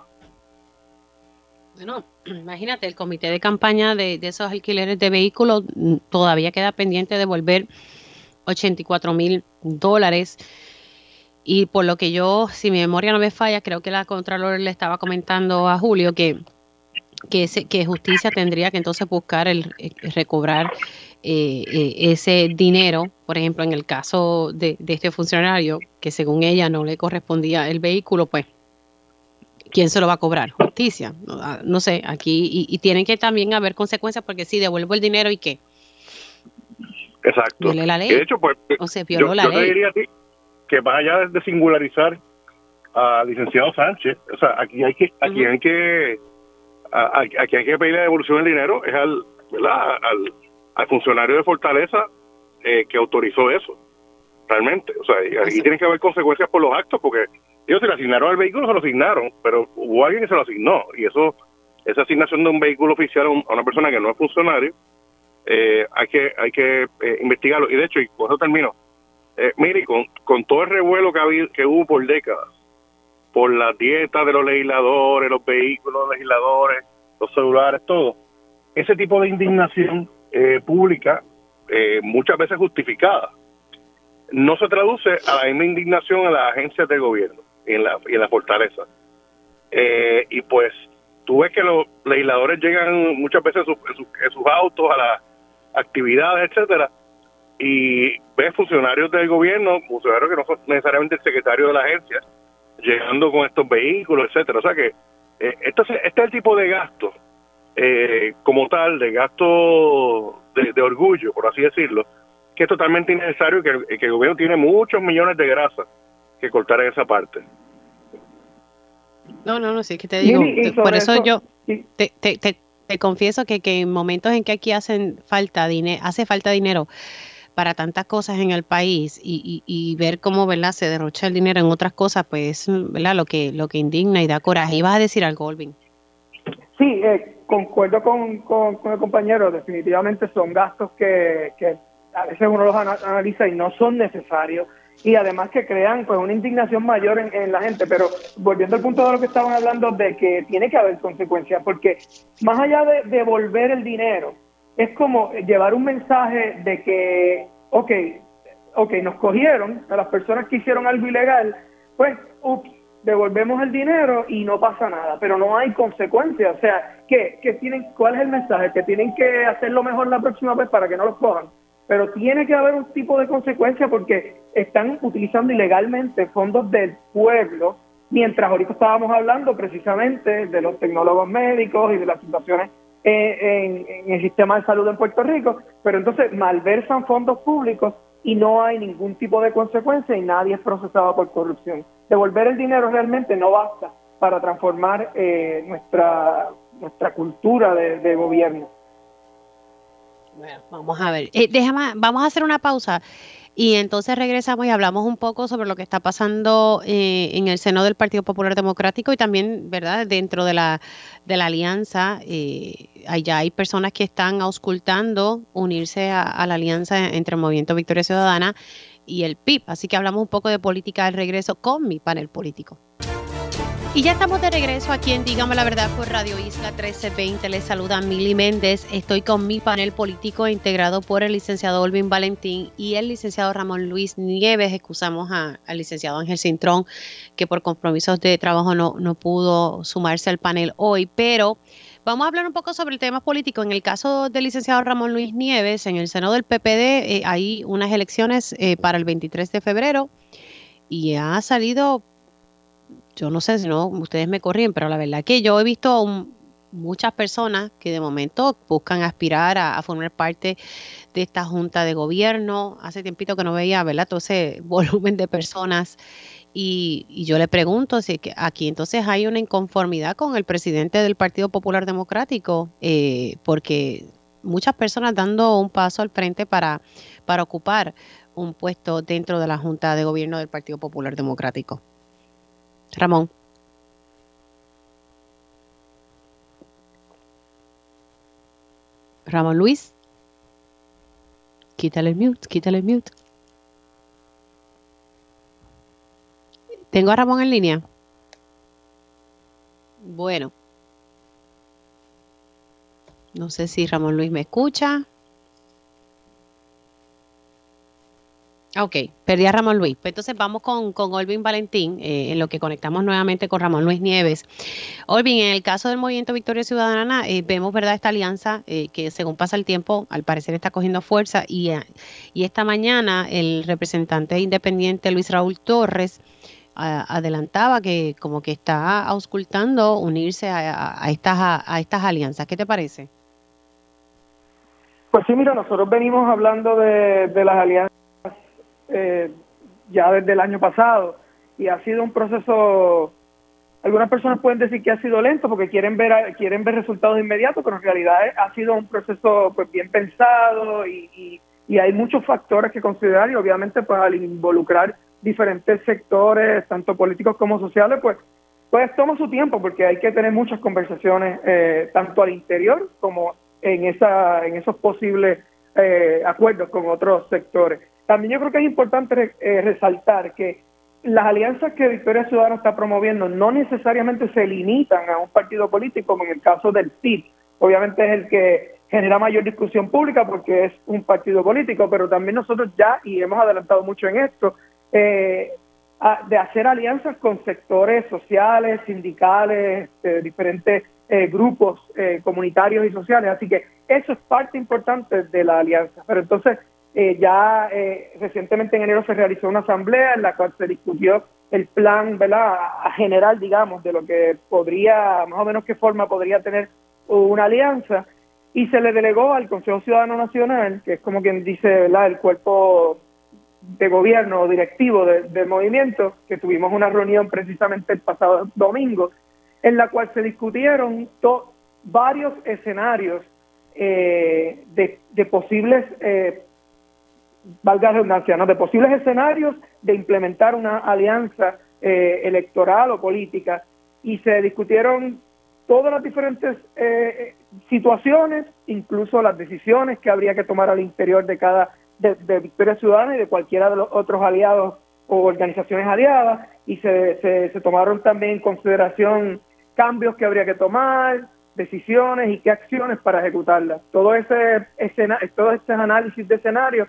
Bueno, [clears throat] imagínate, el comité de campaña de, esos alquileres de vehículos mm, todavía queda pendiente de devolver 84 mil dólares. Y por lo que yo, si mi memoria no me falla, creo que la Contralor le estaba comentando a Julio que, que, que justicia tendría que entonces buscar el recobrar eh, eh, ese dinero, por ejemplo, en el caso de, este funcionario, que según ella no le correspondía el vehículo, pues, ¿quién se lo va a cobrar? Justicia. No, ah, sé, aquí, y, tienen que también haber consecuencias porque si devuelvo el dinero y qué. Exacto. la ley. De hecho, pues, o se violó la ley. diría a ti que más allá de singularizar al licenciado Sánchez, o sea, aquí hay que, aquí hay que, aquí hay que pedir la devolución del dinero, es al, ¿verdad? al al funcionario de Fortaleza eh, que autorizó eso, realmente. O sea, aquí tienen que haber consecuencias por los actos, porque ellos se le asignaron al vehículo, se lo asignaron, pero hubo alguien que se lo asignó, y eso, esa asignación de un vehículo oficial a, una persona que no es funcionario, eh, hay que hay que eh, investigarlo. Y de hecho, y con eso termino, eh, mire, con, con todo el revuelo que, habido, que hubo por décadas, por la dieta de los legisladores, los vehículos legisladores, los celulares, todo, ese tipo de indignación eh, pública, muchas veces justificada, no se traduce a la misma indignación en las agencias de gobierno en la, y en la fortaleza. Eh, y pues tú ves que los legisladores llegan muchas veces en, sus autos a las actividades, etcétera, y ves funcionarios del gobierno, funcionarios que no son necesariamente el secretario de la agencia, llegando con estos vehículos, etcétera. O sea que esto este es el tipo de gasto eh, como tal de gasto de, orgullo, por así decirlo, que es totalmente innecesario que, que el gobierno tiene muchos millones de grasas que cortar en esa parte. No, no, no, sí, que te digo, por eso, yo te, te, te, confieso que, que en momentos en que aquí hacen falta dinero, hace falta dinero para tantas cosas en el país y, y, ver cómo verdad se derrocha el dinero en otras cosas, pues verdad lo que lo que indigna y da coraje. Ibas a decir algo, Olvin. Sí, eh, concuerdo con, con, el compañero, definitivamente son gastos que, que a veces uno los analiza y no son necesarios y además que crean pues una indignación mayor en, la gente. Pero volviendo al punto de lo que estaban hablando de que tiene que haber consecuencias, porque más allá de devolver el dinero, es como llevar un mensaje de que, ok, ok, nos cogieron a las personas que hicieron algo ilegal, pues, ups, devolvemos el dinero y no pasa nada, pero no hay consecuencias. O sea, ¿qué, qué tienen, ¿cuál es el mensaje? Que tienen que hacerlo mejor la próxima vez para que no los cojan. Pero tiene que haber un tipo de consecuencia porque están utilizando ilegalmente fondos del pueblo, mientras ahorita estábamos hablando precisamente de los tecnólogos médicos y de las situaciones en, en el sistema de salud en Puerto Rico, pero entonces malversan fondos públicos y no hay ningún tipo de consecuencia y nadie es procesado por corrupción. Devolver el dinero realmente no basta para transformar eh, nuestra, nuestra cultura de, gobierno. Vamos a ver. Eh, déjame, vamos a hacer una pausa y entonces regresamos y hablamos un poco sobre lo que está pasando eh, en el seno del Partido Popular Democrático y también, ¿verdad?, dentro de la, de la alianza. Eh, allá hay personas que están auscultando unirse a, la alianza entre el Movimiento Victoria Ciudadana y el PIB. Así que hablamos un poco de política del regreso con mi panel político. Y ya estamos de regreso aquí en Dígame la Verdad por Radio Isla 1320. Les saluda Mili Méndez. Estoy con mi panel político integrado por el licenciado Olvin Valentín y el licenciado Ramón Luis Nieves. Excusamos al licenciado Ángel Cintrón, que por compromisos de trabajo no, no pudo sumarse al panel hoy. Pero vamos a hablar un poco sobre el tema político. En el caso del licenciado Ramón Luis Nieves, en el seno del PPD eh, hay unas elecciones eh, para el 23 de febrero y ha salido yo no sé si no, ustedes me corrían, pero la verdad que yo he visto muchas personas que de momento buscan aspirar a, formar parte de esta junta de gobierno. Hace tiempito que no veía, ¿verdad? Todo ese [laughs] volumen de personas. Y, yo le pregunto si aquí entonces hay una inconformidad con el presidente del Partido Popular Democrático, eh, porque muchas personas dando un paso al frente para, para ocupar un puesto dentro de la Junta de Gobierno del Partido Popular Democrático. Ramón. Ramón Luis. Quítale el mute, quítale el mute. Tengo a Ramón en línea. Bueno. No sé si Ramón Luis me escucha. Ok, perdí a Ramón Luis. Pues entonces vamos con, con Olvin Valentín, eh, en lo que conectamos nuevamente con Ramón Luis Nieves. Olvin, en el caso del Movimiento Victoria Ciudadana, eh, vemos verdad esta alianza eh, que según pasa el tiempo, al parecer está cogiendo fuerza y, y esta mañana el representante independiente Luis Raúl Torres adelantaba que como que está auscultando unirse a, estas, a estas alianzas. ¿Qué te parece? Pues sí, mira, nosotros venimos hablando de, de las alianzas eh, ya desde el año pasado. Y ha sido un proceso algunas personas pueden decir que ha sido lento porque quieren ver quieren ver resultados inmediatos pero en realidad ha sido un proceso pues bien pensado y, y, hay muchos factores que considerar y obviamente pues al involucrar diferentes sectores tanto políticos como sociales pues pues toma su tiempo porque hay que tener muchas conversaciones eh, tanto al interior como en esa en esos posibles eh, acuerdos con otros sectores también yo creo que es importante eh, resaltar que las alianzas que Victoria Ciudadana está promoviendo no necesariamente se limitan a un partido político, como en el caso del PIB. Obviamente es el que genera mayor discusión pública porque es un partido político, pero también nosotros ya, y hemos adelantado mucho en esto, eh, de hacer alianzas con sectores sociales, sindicales, eh, diferentes grupos comunitarios y sociales. Así que eso es parte importante de la alianza. Pero entonces eh, ya eh, recientemente en enero se realizó una asamblea en la cual se discutió el plan ¿verdad? General, digamos, de lo que podría, más o menos qué forma podría tener una alianza, y se le delegó al Consejo Ciudadano Nacional, que es como quien dice ¿verdad? el cuerpo de gobierno o directivo del movimiento, que tuvimos una reunión precisamente el pasado domingo, en la cual se discutieron varios escenarios eh, de, de, posibles eh, valga la redundancia, ¿no? de posibles escenarios de implementar una alianza eh, electoral o política y se discutieron todas las diferentes eh, situaciones, incluso las decisiones que habría que tomar al interior de cada de, Victoria Ciudadana y de cualquiera de los otros aliados o organizaciones aliadas y se, se, se tomaron también en consideración cambios que habría que tomar, decisiones y qué acciones para ejecutarlas. Todo ese escena, todo ese análisis de escenarios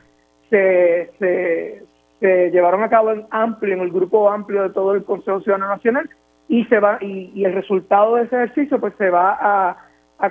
se, se, llevaron a cabo en amplio, en el grupo amplio de todo el Consejo Ciudadano Nacional y se va y, el resultado de ese ejercicio pues se va a,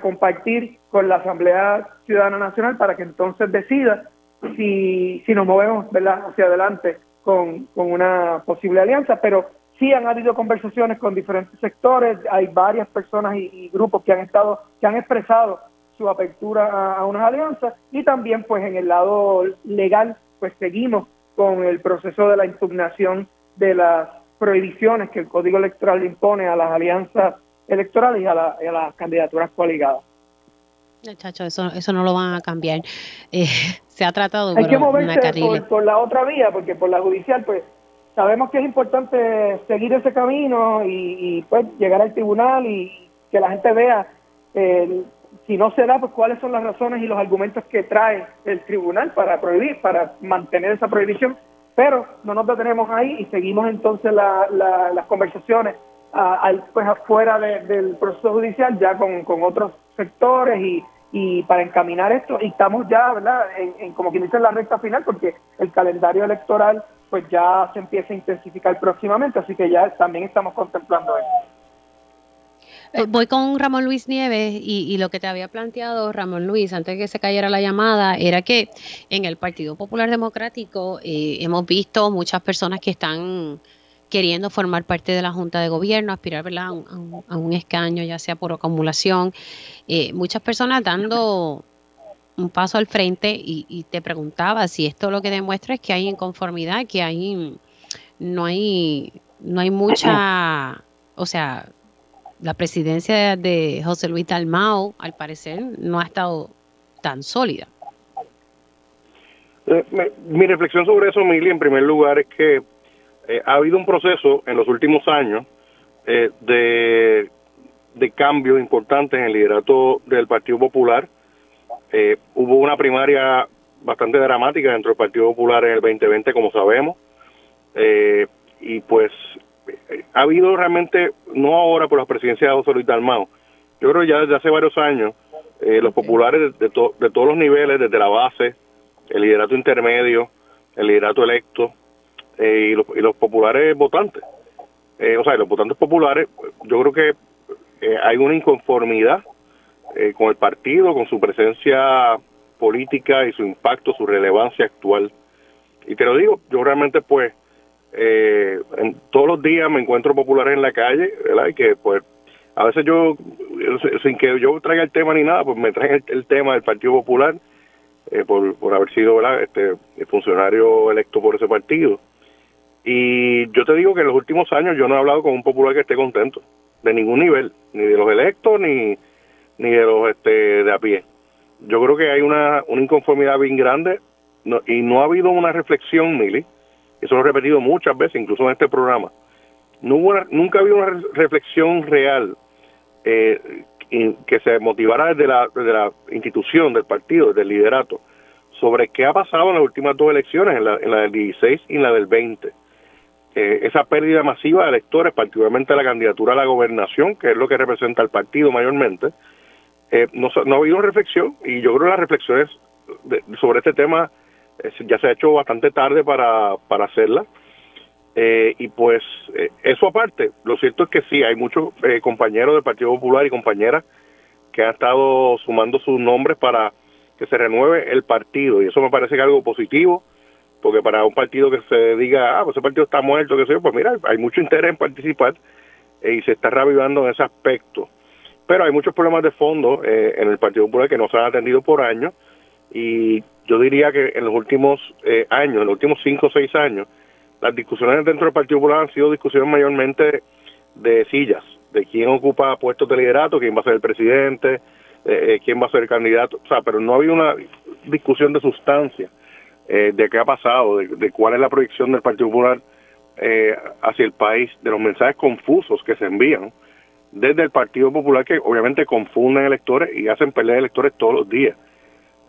compartir con la Asamblea Ciudadana Nacional para que entonces decida si, si nos movemos ¿verdad? hacia adelante con, con una posible alianza, pero sí han habido conversaciones con diferentes sectores, hay varias personas y, grupos que han estado, que han expresado su apertura a, unas alianzas y también pues en el lado legal pues seguimos con el proceso de la impugnación de las prohibiciones que el Código Electoral impone a las alianzas electorales y a, las candidaturas coaligadas. Chacho, eso, eso no lo van a cambiar. Eh, se ha tratado Hay que moverse por, la otra vía, porque por la judicial, pues sabemos que es importante seguir ese camino y, y pues llegar al tribunal y que la gente vea el, si no se da, pues cuáles son las razones y los argumentos que trae el tribunal para prohibir, para mantener esa prohibición, pero no nos detenemos ahí y seguimos entonces las conversaciones pues afuera del proceso judicial, ya con, con otros sectores y, y para encaminar esto. Y estamos ya, ¿verdad?, en, como quien dice, la recta final, porque el calendario electoral pues ya se empieza a intensificar próximamente, así que ya también estamos contemplando eso. Eh, voy con Ramón Luis Nieves y, lo que te había planteado Ramón Luis antes de que se cayera la llamada era que en el Partido Popular Democrático eh, hemos visto muchas personas que están queriendo formar parte de la Junta de Gobierno, aspirar A, un, escaño, ya sea por acumulación. Eh, muchas personas dando un paso al frente y, y, te preguntaba si esto lo que demuestra es que hay inconformidad, que hay no hay no hay mucha, o sea, la presidencia de José Luis Dalmao, al parecer, no ha estado tan sólida. Eh, mi reflexión sobre eso, Mili, en primer lugar, es que eh, ha habido un proceso en los últimos años eh, de, de cambios importantes en el liderato del Partido Popular. hubo una primaria bastante dramática dentro del Partido Popular en el 2020, como sabemos, y pues ha habido realmente, no ahora por la presidencia de José Luis Dalmao, yo creo que ya desde hace varios años, eh, los populares de, todos los niveles, desde la base, el liderato intermedio, el liderato electo eh, y, los, populares votantes, eh, o sea, los votantes populares, yo creo que hay una inconformidad con el partido, con su presencia política y su impacto, su relevancia actual. Y te lo digo, yo realmente pues eh, en, todos los días me encuentro populares en la calle, ¿verdad? Y que pues a veces yo, sin que yo traiga el tema ni nada, pues me traen el, tema del Partido Popular eh, por, por haber sido ¿verdad? este funcionario electo por ese partido. Y yo te digo que en los últimos años yo no he hablado con un popular que esté contento, de ningún nivel, ni de los electos ni, ni de los este, de a pie. Yo creo que hay una, una inconformidad bien grande y no ha habido una reflexión, Mili, eso lo he repetido muchas veces, incluso en este programa, no hubo nunca había una reflexión real eh, que se motivara desde la, la institución, del partido, del liderato, sobre qué ha pasado en las últimas dos elecciones, en la, en la del 16 y en la del 20. Eh, esa pérdida masiva de electores, particularmente la candidatura a la gobernación, que es lo que representa el partido mayormente, eh, no, no ha habido reflexión y yo creo que las reflexiones sobre este tema ya se ha hecho bastante tarde para, para hacerla. Eh, y pues eh, eso aparte, lo cierto es que sí, hay muchos eh, compañeros del Partido Popular y compañeras que han estado sumando sus nombres para que se renueve el partido y eso me parece que algo positivo porque para un partido que se diga, ah, pues ese partido está muerto, que sé pues mira, hay mucho interés en participar y se está reavivando en ese aspecto. Pero hay muchos problemas de fondo en el Partido Popular que no se han atendido por años y yo diría que en los últimos eh, años, en los últimos cinco o seis años, las discusiones dentro del Partido Popular han sido discusiones mayormente de sillas, de quién ocupa puestos de liderato, quién va a ser el presidente, eh, eh, quién va a ser el candidato, o sea, pero no ha habido una discusión de sustancia de qué ha pasado, de, cuál es la proyección del Partido Popular hacia el país, de los mensajes confusos que se envían desde el Partido Popular, que obviamente confunden electores y hacen pelear electores todos los días.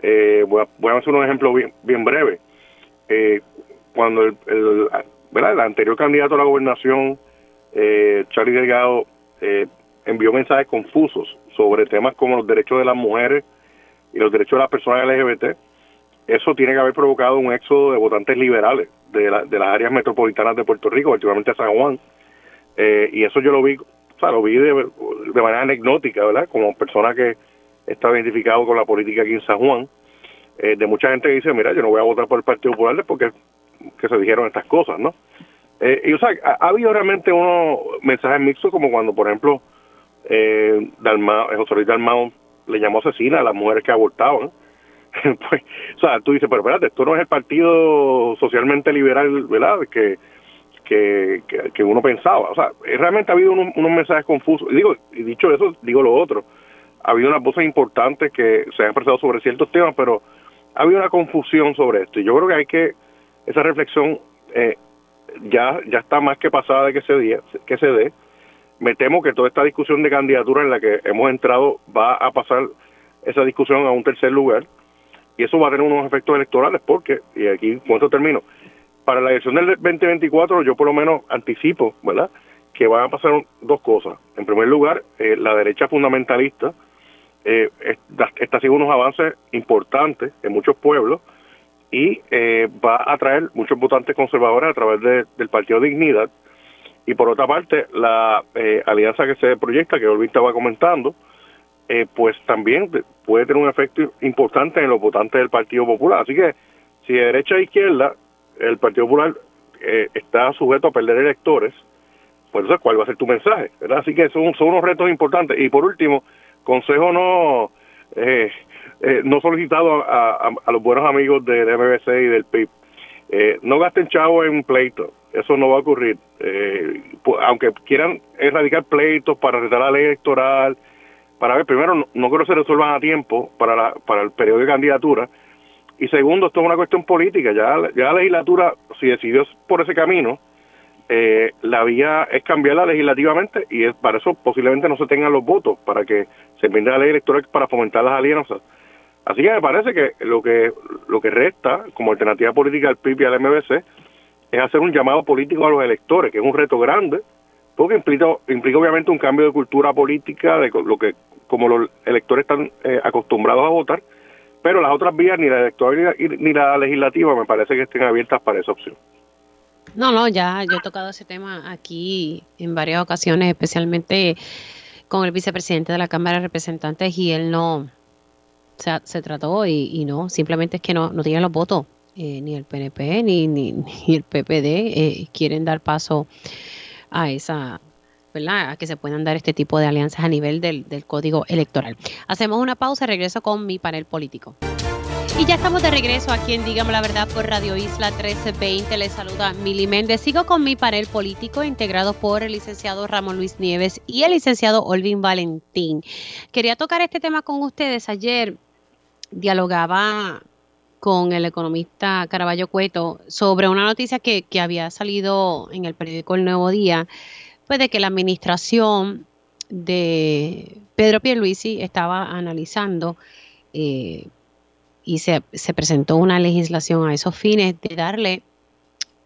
Eh, voy, a, hacer un ejemplo bien, breve. Eh, cuando el, el, anterior candidato a la gobernación, eh, Charlie Delgado, eh, envió mensajes confusos sobre temas como los derechos de las mujeres y los derechos de las personas LGBT, eso tiene que haber provocado un éxodo de votantes liberales de, de las áreas metropolitanas de Puerto Rico, particularmente San Juan. y eso yo lo vi, lo vi de, manera anecdótica, ¿verdad? Como persona que está identificado con la política aquí en San Juan, eh, de mucha gente que dice, mira, yo no voy a votar por el Partido Popular porque que se dijeron estas cosas, ¿no? Eh, y o sea, ha, habido realmente unos mensajes mixtos como cuando, por ejemplo, eh, eh, José Luis Dalmao le llamó asesina a las mujeres que abortaban. [laughs] pues, o sea, tú dices, pero espérate, esto no es el partido socialmente liberal, ¿verdad? Que, que, que, uno pensaba. O sea, realmente ha habido unos, mensajes confusos. Digo, y dicho eso, digo lo otro ha habido unas voces importantes que se han expresado sobre ciertos temas, pero ha habido una confusión sobre esto. Y yo creo que hay que, esa reflexión eh, ya, ya está más que pasada de que se, dé, que se dé. Me temo que toda esta discusión de candidatura en la que hemos entrado va a pasar esa discusión a un tercer lugar y eso va a tener unos efectos electorales porque, y aquí cuánto termino, para la elección del 2024 yo por lo menos anticipo, ¿verdad? que van a pasar dos cosas. En primer lugar, eh, la derecha fundamentalista eh, está haciendo unos avances importantes en muchos pueblos y eh, va a atraer muchos votantes conservadores a través del Partido Dignidad. Y por otra parte, la alianza que se proyecta, que Olvin estaba comentando, pues también puede tener un efecto importante en los votantes del Partido Popular. Así que si de derecha a izquierda, el Partido Popular está sujeto a perder electores, pues ¿cuál va a ser tu mensaje? ¿verdad? Así que son, son unos retos importantes. Y por último, consejo no eh, eh, no solicitado a, los buenos amigos del MBC y del PIB. Eh, no gasten chavo en pleito, eso no va a ocurrir. aunque quieran erradicar pleitos para retar la ley electoral, para ver, primero, no, no creo que se resuelvan a tiempo para, la, para el periodo de candidatura. Y segundo, esto es una cuestión política. Ya, ya la legislatura, si decidió por ese camino, eh, la vía es cambiarla legislativamente y es, para eso posiblemente no se tengan los votos para que se envíe la ley electoral para fomentar las alianzas. Así que me parece que lo que lo que resta como alternativa política al PIB y al MBC es hacer un llamado político a los electores, que es un reto grande, porque implica, implica obviamente un cambio de cultura política, de lo que como los electores están eh, acostumbrados a votar, pero las otras vías, ni la electoral ni la legislativa, me parece que estén abiertas para esa opción. No, no, ya yo he tocado ese tema aquí en varias ocasiones, especialmente con el vicepresidente de la Cámara de Representantes y él no, o sea, se trató y, no, simplemente es que no, no tienen los votos, eh, ni el PNP ni, ni, el PPD eh, quieren dar paso a esa, ¿verdad? A que se puedan dar este tipo de alianzas a nivel del, del código electoral. Hacemos una pausa, regreso con mi panel político. Y ya estamos de regreso aquí en Dígame la Verdad por Radio Isla 1320. Les saluda Mili Méndez. Sigo con mi panel político integrado por el licenciado Ramón Luis Nieves y el licenciado Olvin Valentín. Quería tocar este tema con ustedes. Ayer dialogaba con el economista Caraballo Cueto sobre una noticia que, que había salido en el periódico El Nuevo Día, pues de que la administración de Pedro Pierluisi estaba analizando eh, y se, presentó una legislación a esos fines de darle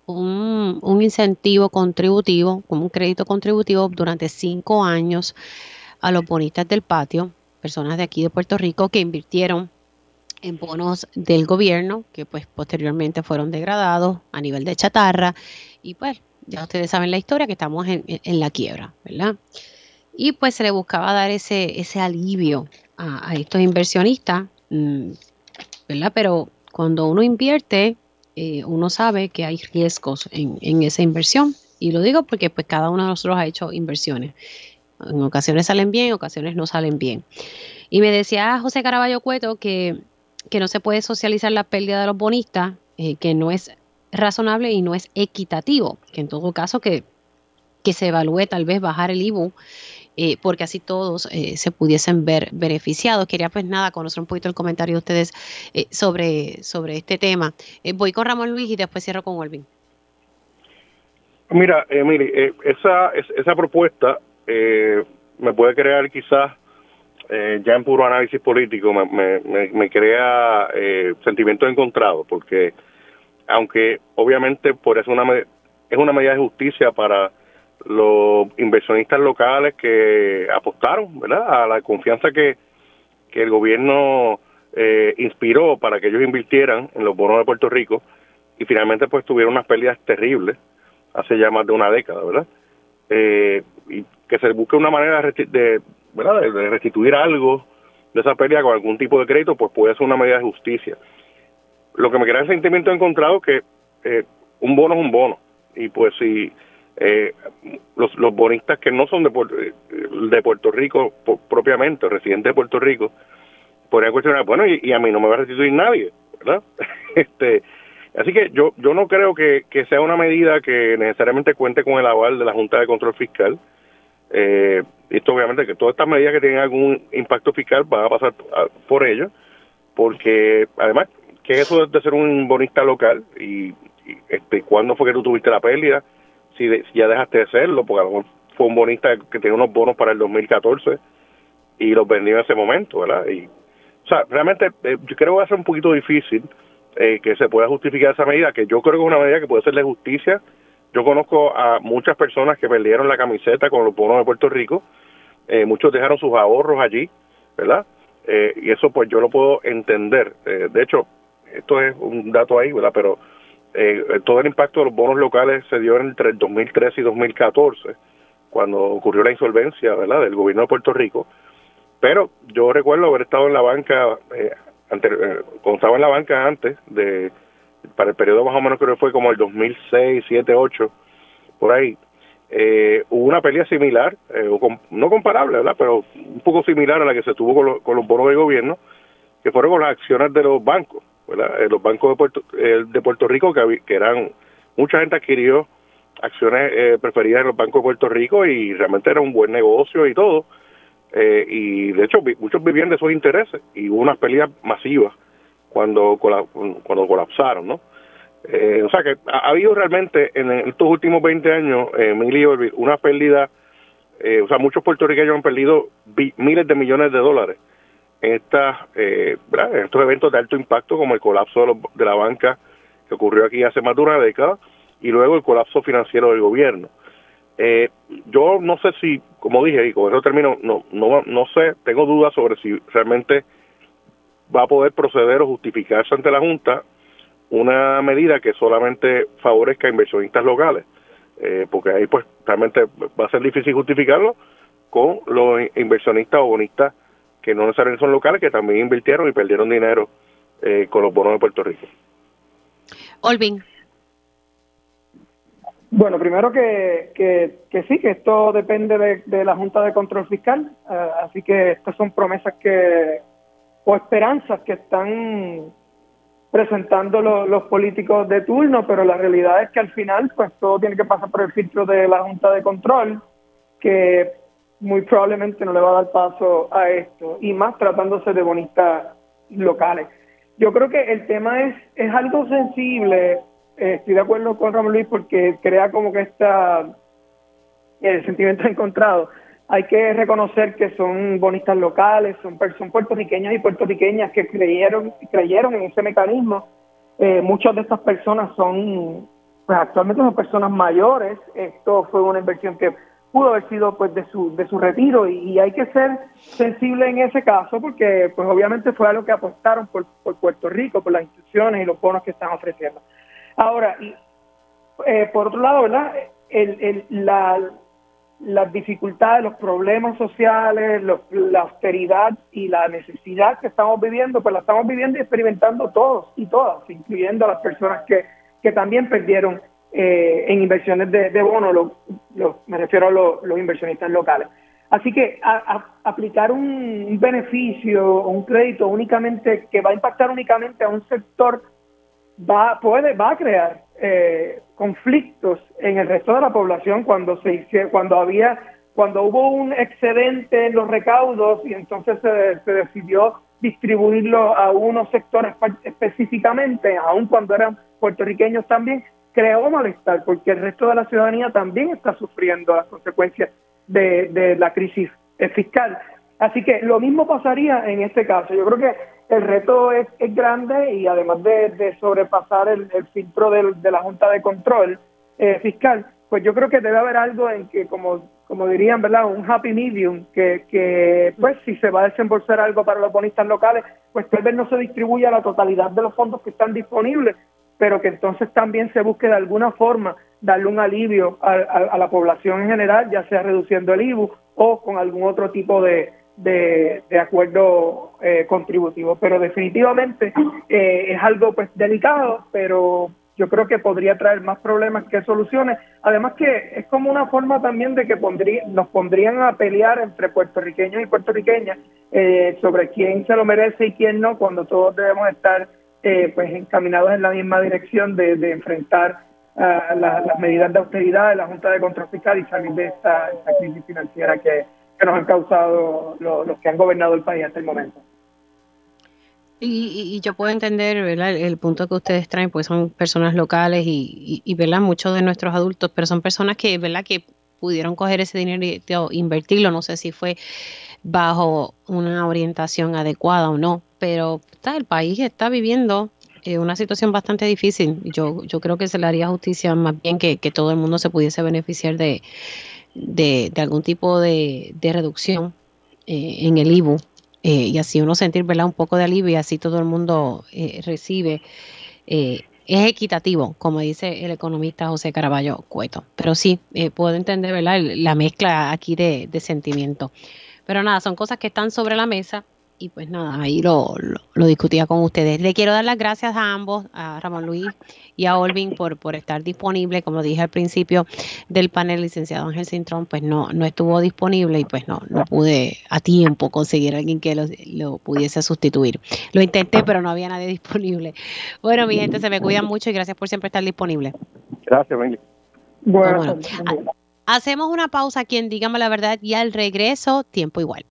un, incentivo contributivo, como un crédito contributivo durante cinco años a los bonistas del patio, personas de aquí de Puerto Rico que invirtieron en bonos del gobierno, que pues posteriormente fueron degradados a nivel de chatarra, y pues ya ustedes saben la historia, que estamos en, la quiebra, ¿verdad? Y pues se le buscaba dar ese, ese alivio a, estos inversionistas mm, ¿verdad? Pero cuando uno invierte, eh, uno sabe que hay riesgos en, esa inversión. Y lo digo porque pues cada uno de nosotros ha hecho inversiones. En ocasiones salen bien, en ocasiones no salen bien. Y me decía José Caraballo Cueto que, no se puede socializar la pérdida de los bonistas, eh, que no es razonable y no es equitativo, que en todo caso que, que se evalúe tal vez bajar el IBU eh, porque así todos eh, se pudiesen ver beneficiados. Quería pues nada, conocer un poquito el comentario de ustedes eh, sobre, sobre este tema. voy con Ramón Luis y después cierro con Olvin. Mira, mire, esa, esa propuesta me puede crear quizás ya en puro análisis político me, me, crea sentimientos encontrados porque aunque obviamente por eso una es una medida de justicia para los inversionistas locales que apostaron ¿verdad? a la confianza que, que el gobierno eh, inspiró para que ellos invirtieran en los bonos de Puerto Rico y finalmente pues tuvieron unas pérdidas terribles hace ya más de una década, ¿verdad? Eh, y que se busque una manera de, ¿verdad? de restituir algo de esa pérdida con algún tipo de crédito, pues puede ser una medida de justicia. Lo que me crea el sentimiento encontrado que eh, un bono es un bono y pues si eh, los, los bonistas que no son de, eh, de Puerto Rico propiamente, residentes de Puerto Rico, podrían cuestionar, bueno, y, a mí no me va a restituir nadie, ¿verdad? [laughs] este Así que yo yo no creo que, sea una medida que necesariamente cuente con el aval de la Junta de Control Fiscal. Eh, esto obviamente que todas estas medidas que tienen algún impacto fiscal van a pasar por ello, porque además, que eso de ser un bonista local? Y, y este, ¿cuándo fue que tú tuviste la pérdida? Si, ya dejaste de serlo, porque a lo mejor fue un bonista que tenía unos bonos para el 2014 y los vendió en ese momento, ¿verdad? Y, o sea, realmente eh, yo creo que va a ser un poquito difícil eh, que se pueda justificar esa medida, que yo creo que es una medida que puede ser de justicia Yo conozco a muchas personas que perdieron la camiseta con los bonos de Puerto Rico, eh, muchos dejaron sus ahorros allí, ¿verdad? Eh, y eso pues yo lo puedo entender. Eh, de hecho, esto es un dato ahí, ¿verdad? Pero todo el impacto de los bonos locales se dio entre el 2013 y 2014, cuando ocurrió la insolvencia, ¿verdad? Del gobierno de Puerto Rico. Pero yo recuerdo haber estado en la banca, ante, cuando estaba en la banca antes de para el periodo más o menos creo que fue como el 2006, 7, 8, por ahí, eh, hubo una pelea similar, eh, no comparable, ¿verdad? Pero un poco similar a la que se tuvo con, los bonos de gobierno, que fueron con las acciones de los bancos, ¿verdad? Eh, los bancos de Puerto, de Puerto Rico, que, eran, mucha gente adquirió acciones preferidas en los bancos de Puerto Rico y realmente era un buen negocio y todo. y de hecho, muchos vivían de esos intereses y hubo unas peleas masivas cuando, cuando colapsaron, ¿no? Eh, o sea que ha, habido realmente en estos últimos 20 años, eh, una pérdida, eh, o sea, muchos puertorriqueños han perdido miles de millones de dólares estas, eh, estos eventos de alto impacto como el colapso de, la banca que ocurrió aquí hace más de una década y luego el colapso financiero del gobierno. Eh, yo no sé si, como dije, y con eso termino, no, no, no sé, tengo dudas sobre si realmente va a poder proceder o justificarse ante la Junta una medida que solamente favorezca a inversionistas locales, eh, porque ahí pues realmente va a ser difícil justificarlo con los inversionistas o bonistas que no necesariamente son locales, que también invirtieron y perdieron dinero eh, con los bonos de Puerto Rico. Olvin. Bueno, primero que, que, sí, que esto depende de, la Junta de Control Fiscal, eh, así que estas son promesas que, o esperanzas que están presentando los políticos de turno, pero la realidad es que al final pues todo tiene que pasar por el filtro de la Junta de Control, que muy probablemente no le va a dar paso a esto, y más tratándose de bonistas locales. Yo creo que el tema es, es algo sensible, eh, estoy de acuerdo con Ramón Luis porque crea como que está el sentimiento encontrado hay que reconocer que son bonistas locales, son, personas puertorriqueños y puertorriqueñas que creyeron, creyeron en ese mecanismo. Eh, muchas de estas personas son, pues actualmente son personas mayores. Esto fue una inversión que pudo haber sido pues de su, de su retiro y, hay que ser sensible en ese caso porque pues obviamente fue algo que apostaron por, por Puerto Rico, por las instituciones y los bonos que están ofreciendo. Ahora, y, eh, por otro lado, ¿verdad? El, el, la, las dificultades, los problemas sociales, la austeridad y la necesidad que estamos viviendo, pues la estamos viviendo y experimentando todos y todas, incluyendo a las personas que, que también perdieron eh, en inversiones de, de bonos, me refiero a los inversionistas locales. Así que aplicar un, beneficio o un crédito únicamente que va a impactar únicamente a un sector va puede va a crear eh, conflictos en el resto de la población cuando se cuando había cuando hubo un excedente en los recaudos y entonces se, se decidió distribuirlo a unos sectores específicamente, aun cuando eran puertorriqueños también, creó malestar porque el resto de la ciudadanía también está sufriendo las consecuencias de, de la crisis fiscal. Así que lo mismo pasaría en este caso. Yo creo que el reto es, es grande y además de, sobrepasar el, filtro de la Junta de Control eh, Fiscal, pues yo creo que debe haber algo en que, como, como dirían, ¿verdad? Un happy medium, que, que pues si se va a desembolsar algo para los bonistas locales, pues tal vez no se distribuya la totalidad de los fondos que están disponibles, pero que entonces también se busque de alguna forma darle un alivio a, a la población en general, ya sea reduciendo el IBU o con algún otro tipo de, de, acuerdo eh, contributivo. Pero definitivamente eh, es algo pues delicado, pero yo creo que podría traer más problemas que soluciones. Además que es como una forma también de que pondría, nos pondrían a pelear entre puertorriqueños y puertorriqueñas eh, sobre quién se lo merece y quién no, cuando todos debemos estar eh, pues encaminados en la misma dirección de, enfrentar las medidas de austeridad de la Junta de Control Fiscal y salir de esta crisis financiera que, que nos han causado los que han gobernado el país hasta el momento. Y, yo puedo entender El, punto que ustedes traen, porque son personas locales y, y, ¿verdad? muchos de nuestros adultos, pero son personas que, ¿verdad? que pudieron coger ese dinero y invertirlo. No sé si fue bajo una orientación adecuada o no, pero está, el país está viviendo Es una situación bastante difícil. Yo, yo creo que se le haría justicia más bien que, todo el mundo se pudiese beneficiar de, de, algún tipo de, reducción eh, en el IBU eh, y así uno sentir ¿verdad? un poco de alivio y así todo el mundo eh, recibe. es equitativo, como dice el economista José Caraballo Cueto. Pero sí, puedo entender ¿verdad? la mezcla aquí de, de sentimientos. Pero nada, son cosas que están sobre la mesa y pues nada, ahí lo, lo, discutía con ustedes. Le quiero dar las gracias a ambos, a Ramón Luis y a Olvin, por, por estar disponible. Como dije al principio del panel, licenciado Ángel Cintrón, pues no, no estuvo disponible y pues no, no pude a tiempo conseguir a alguien que lo, pudiese sustituir. Lo intenté, pero no había nadie disponible. Bueno, mi gente, se me cuidan mucho y gracias por siempre estar disponible. Gracias, Benji. Bueno, hacemos una pausa, quien dígame la verdad, y al regreso, tiempo igual.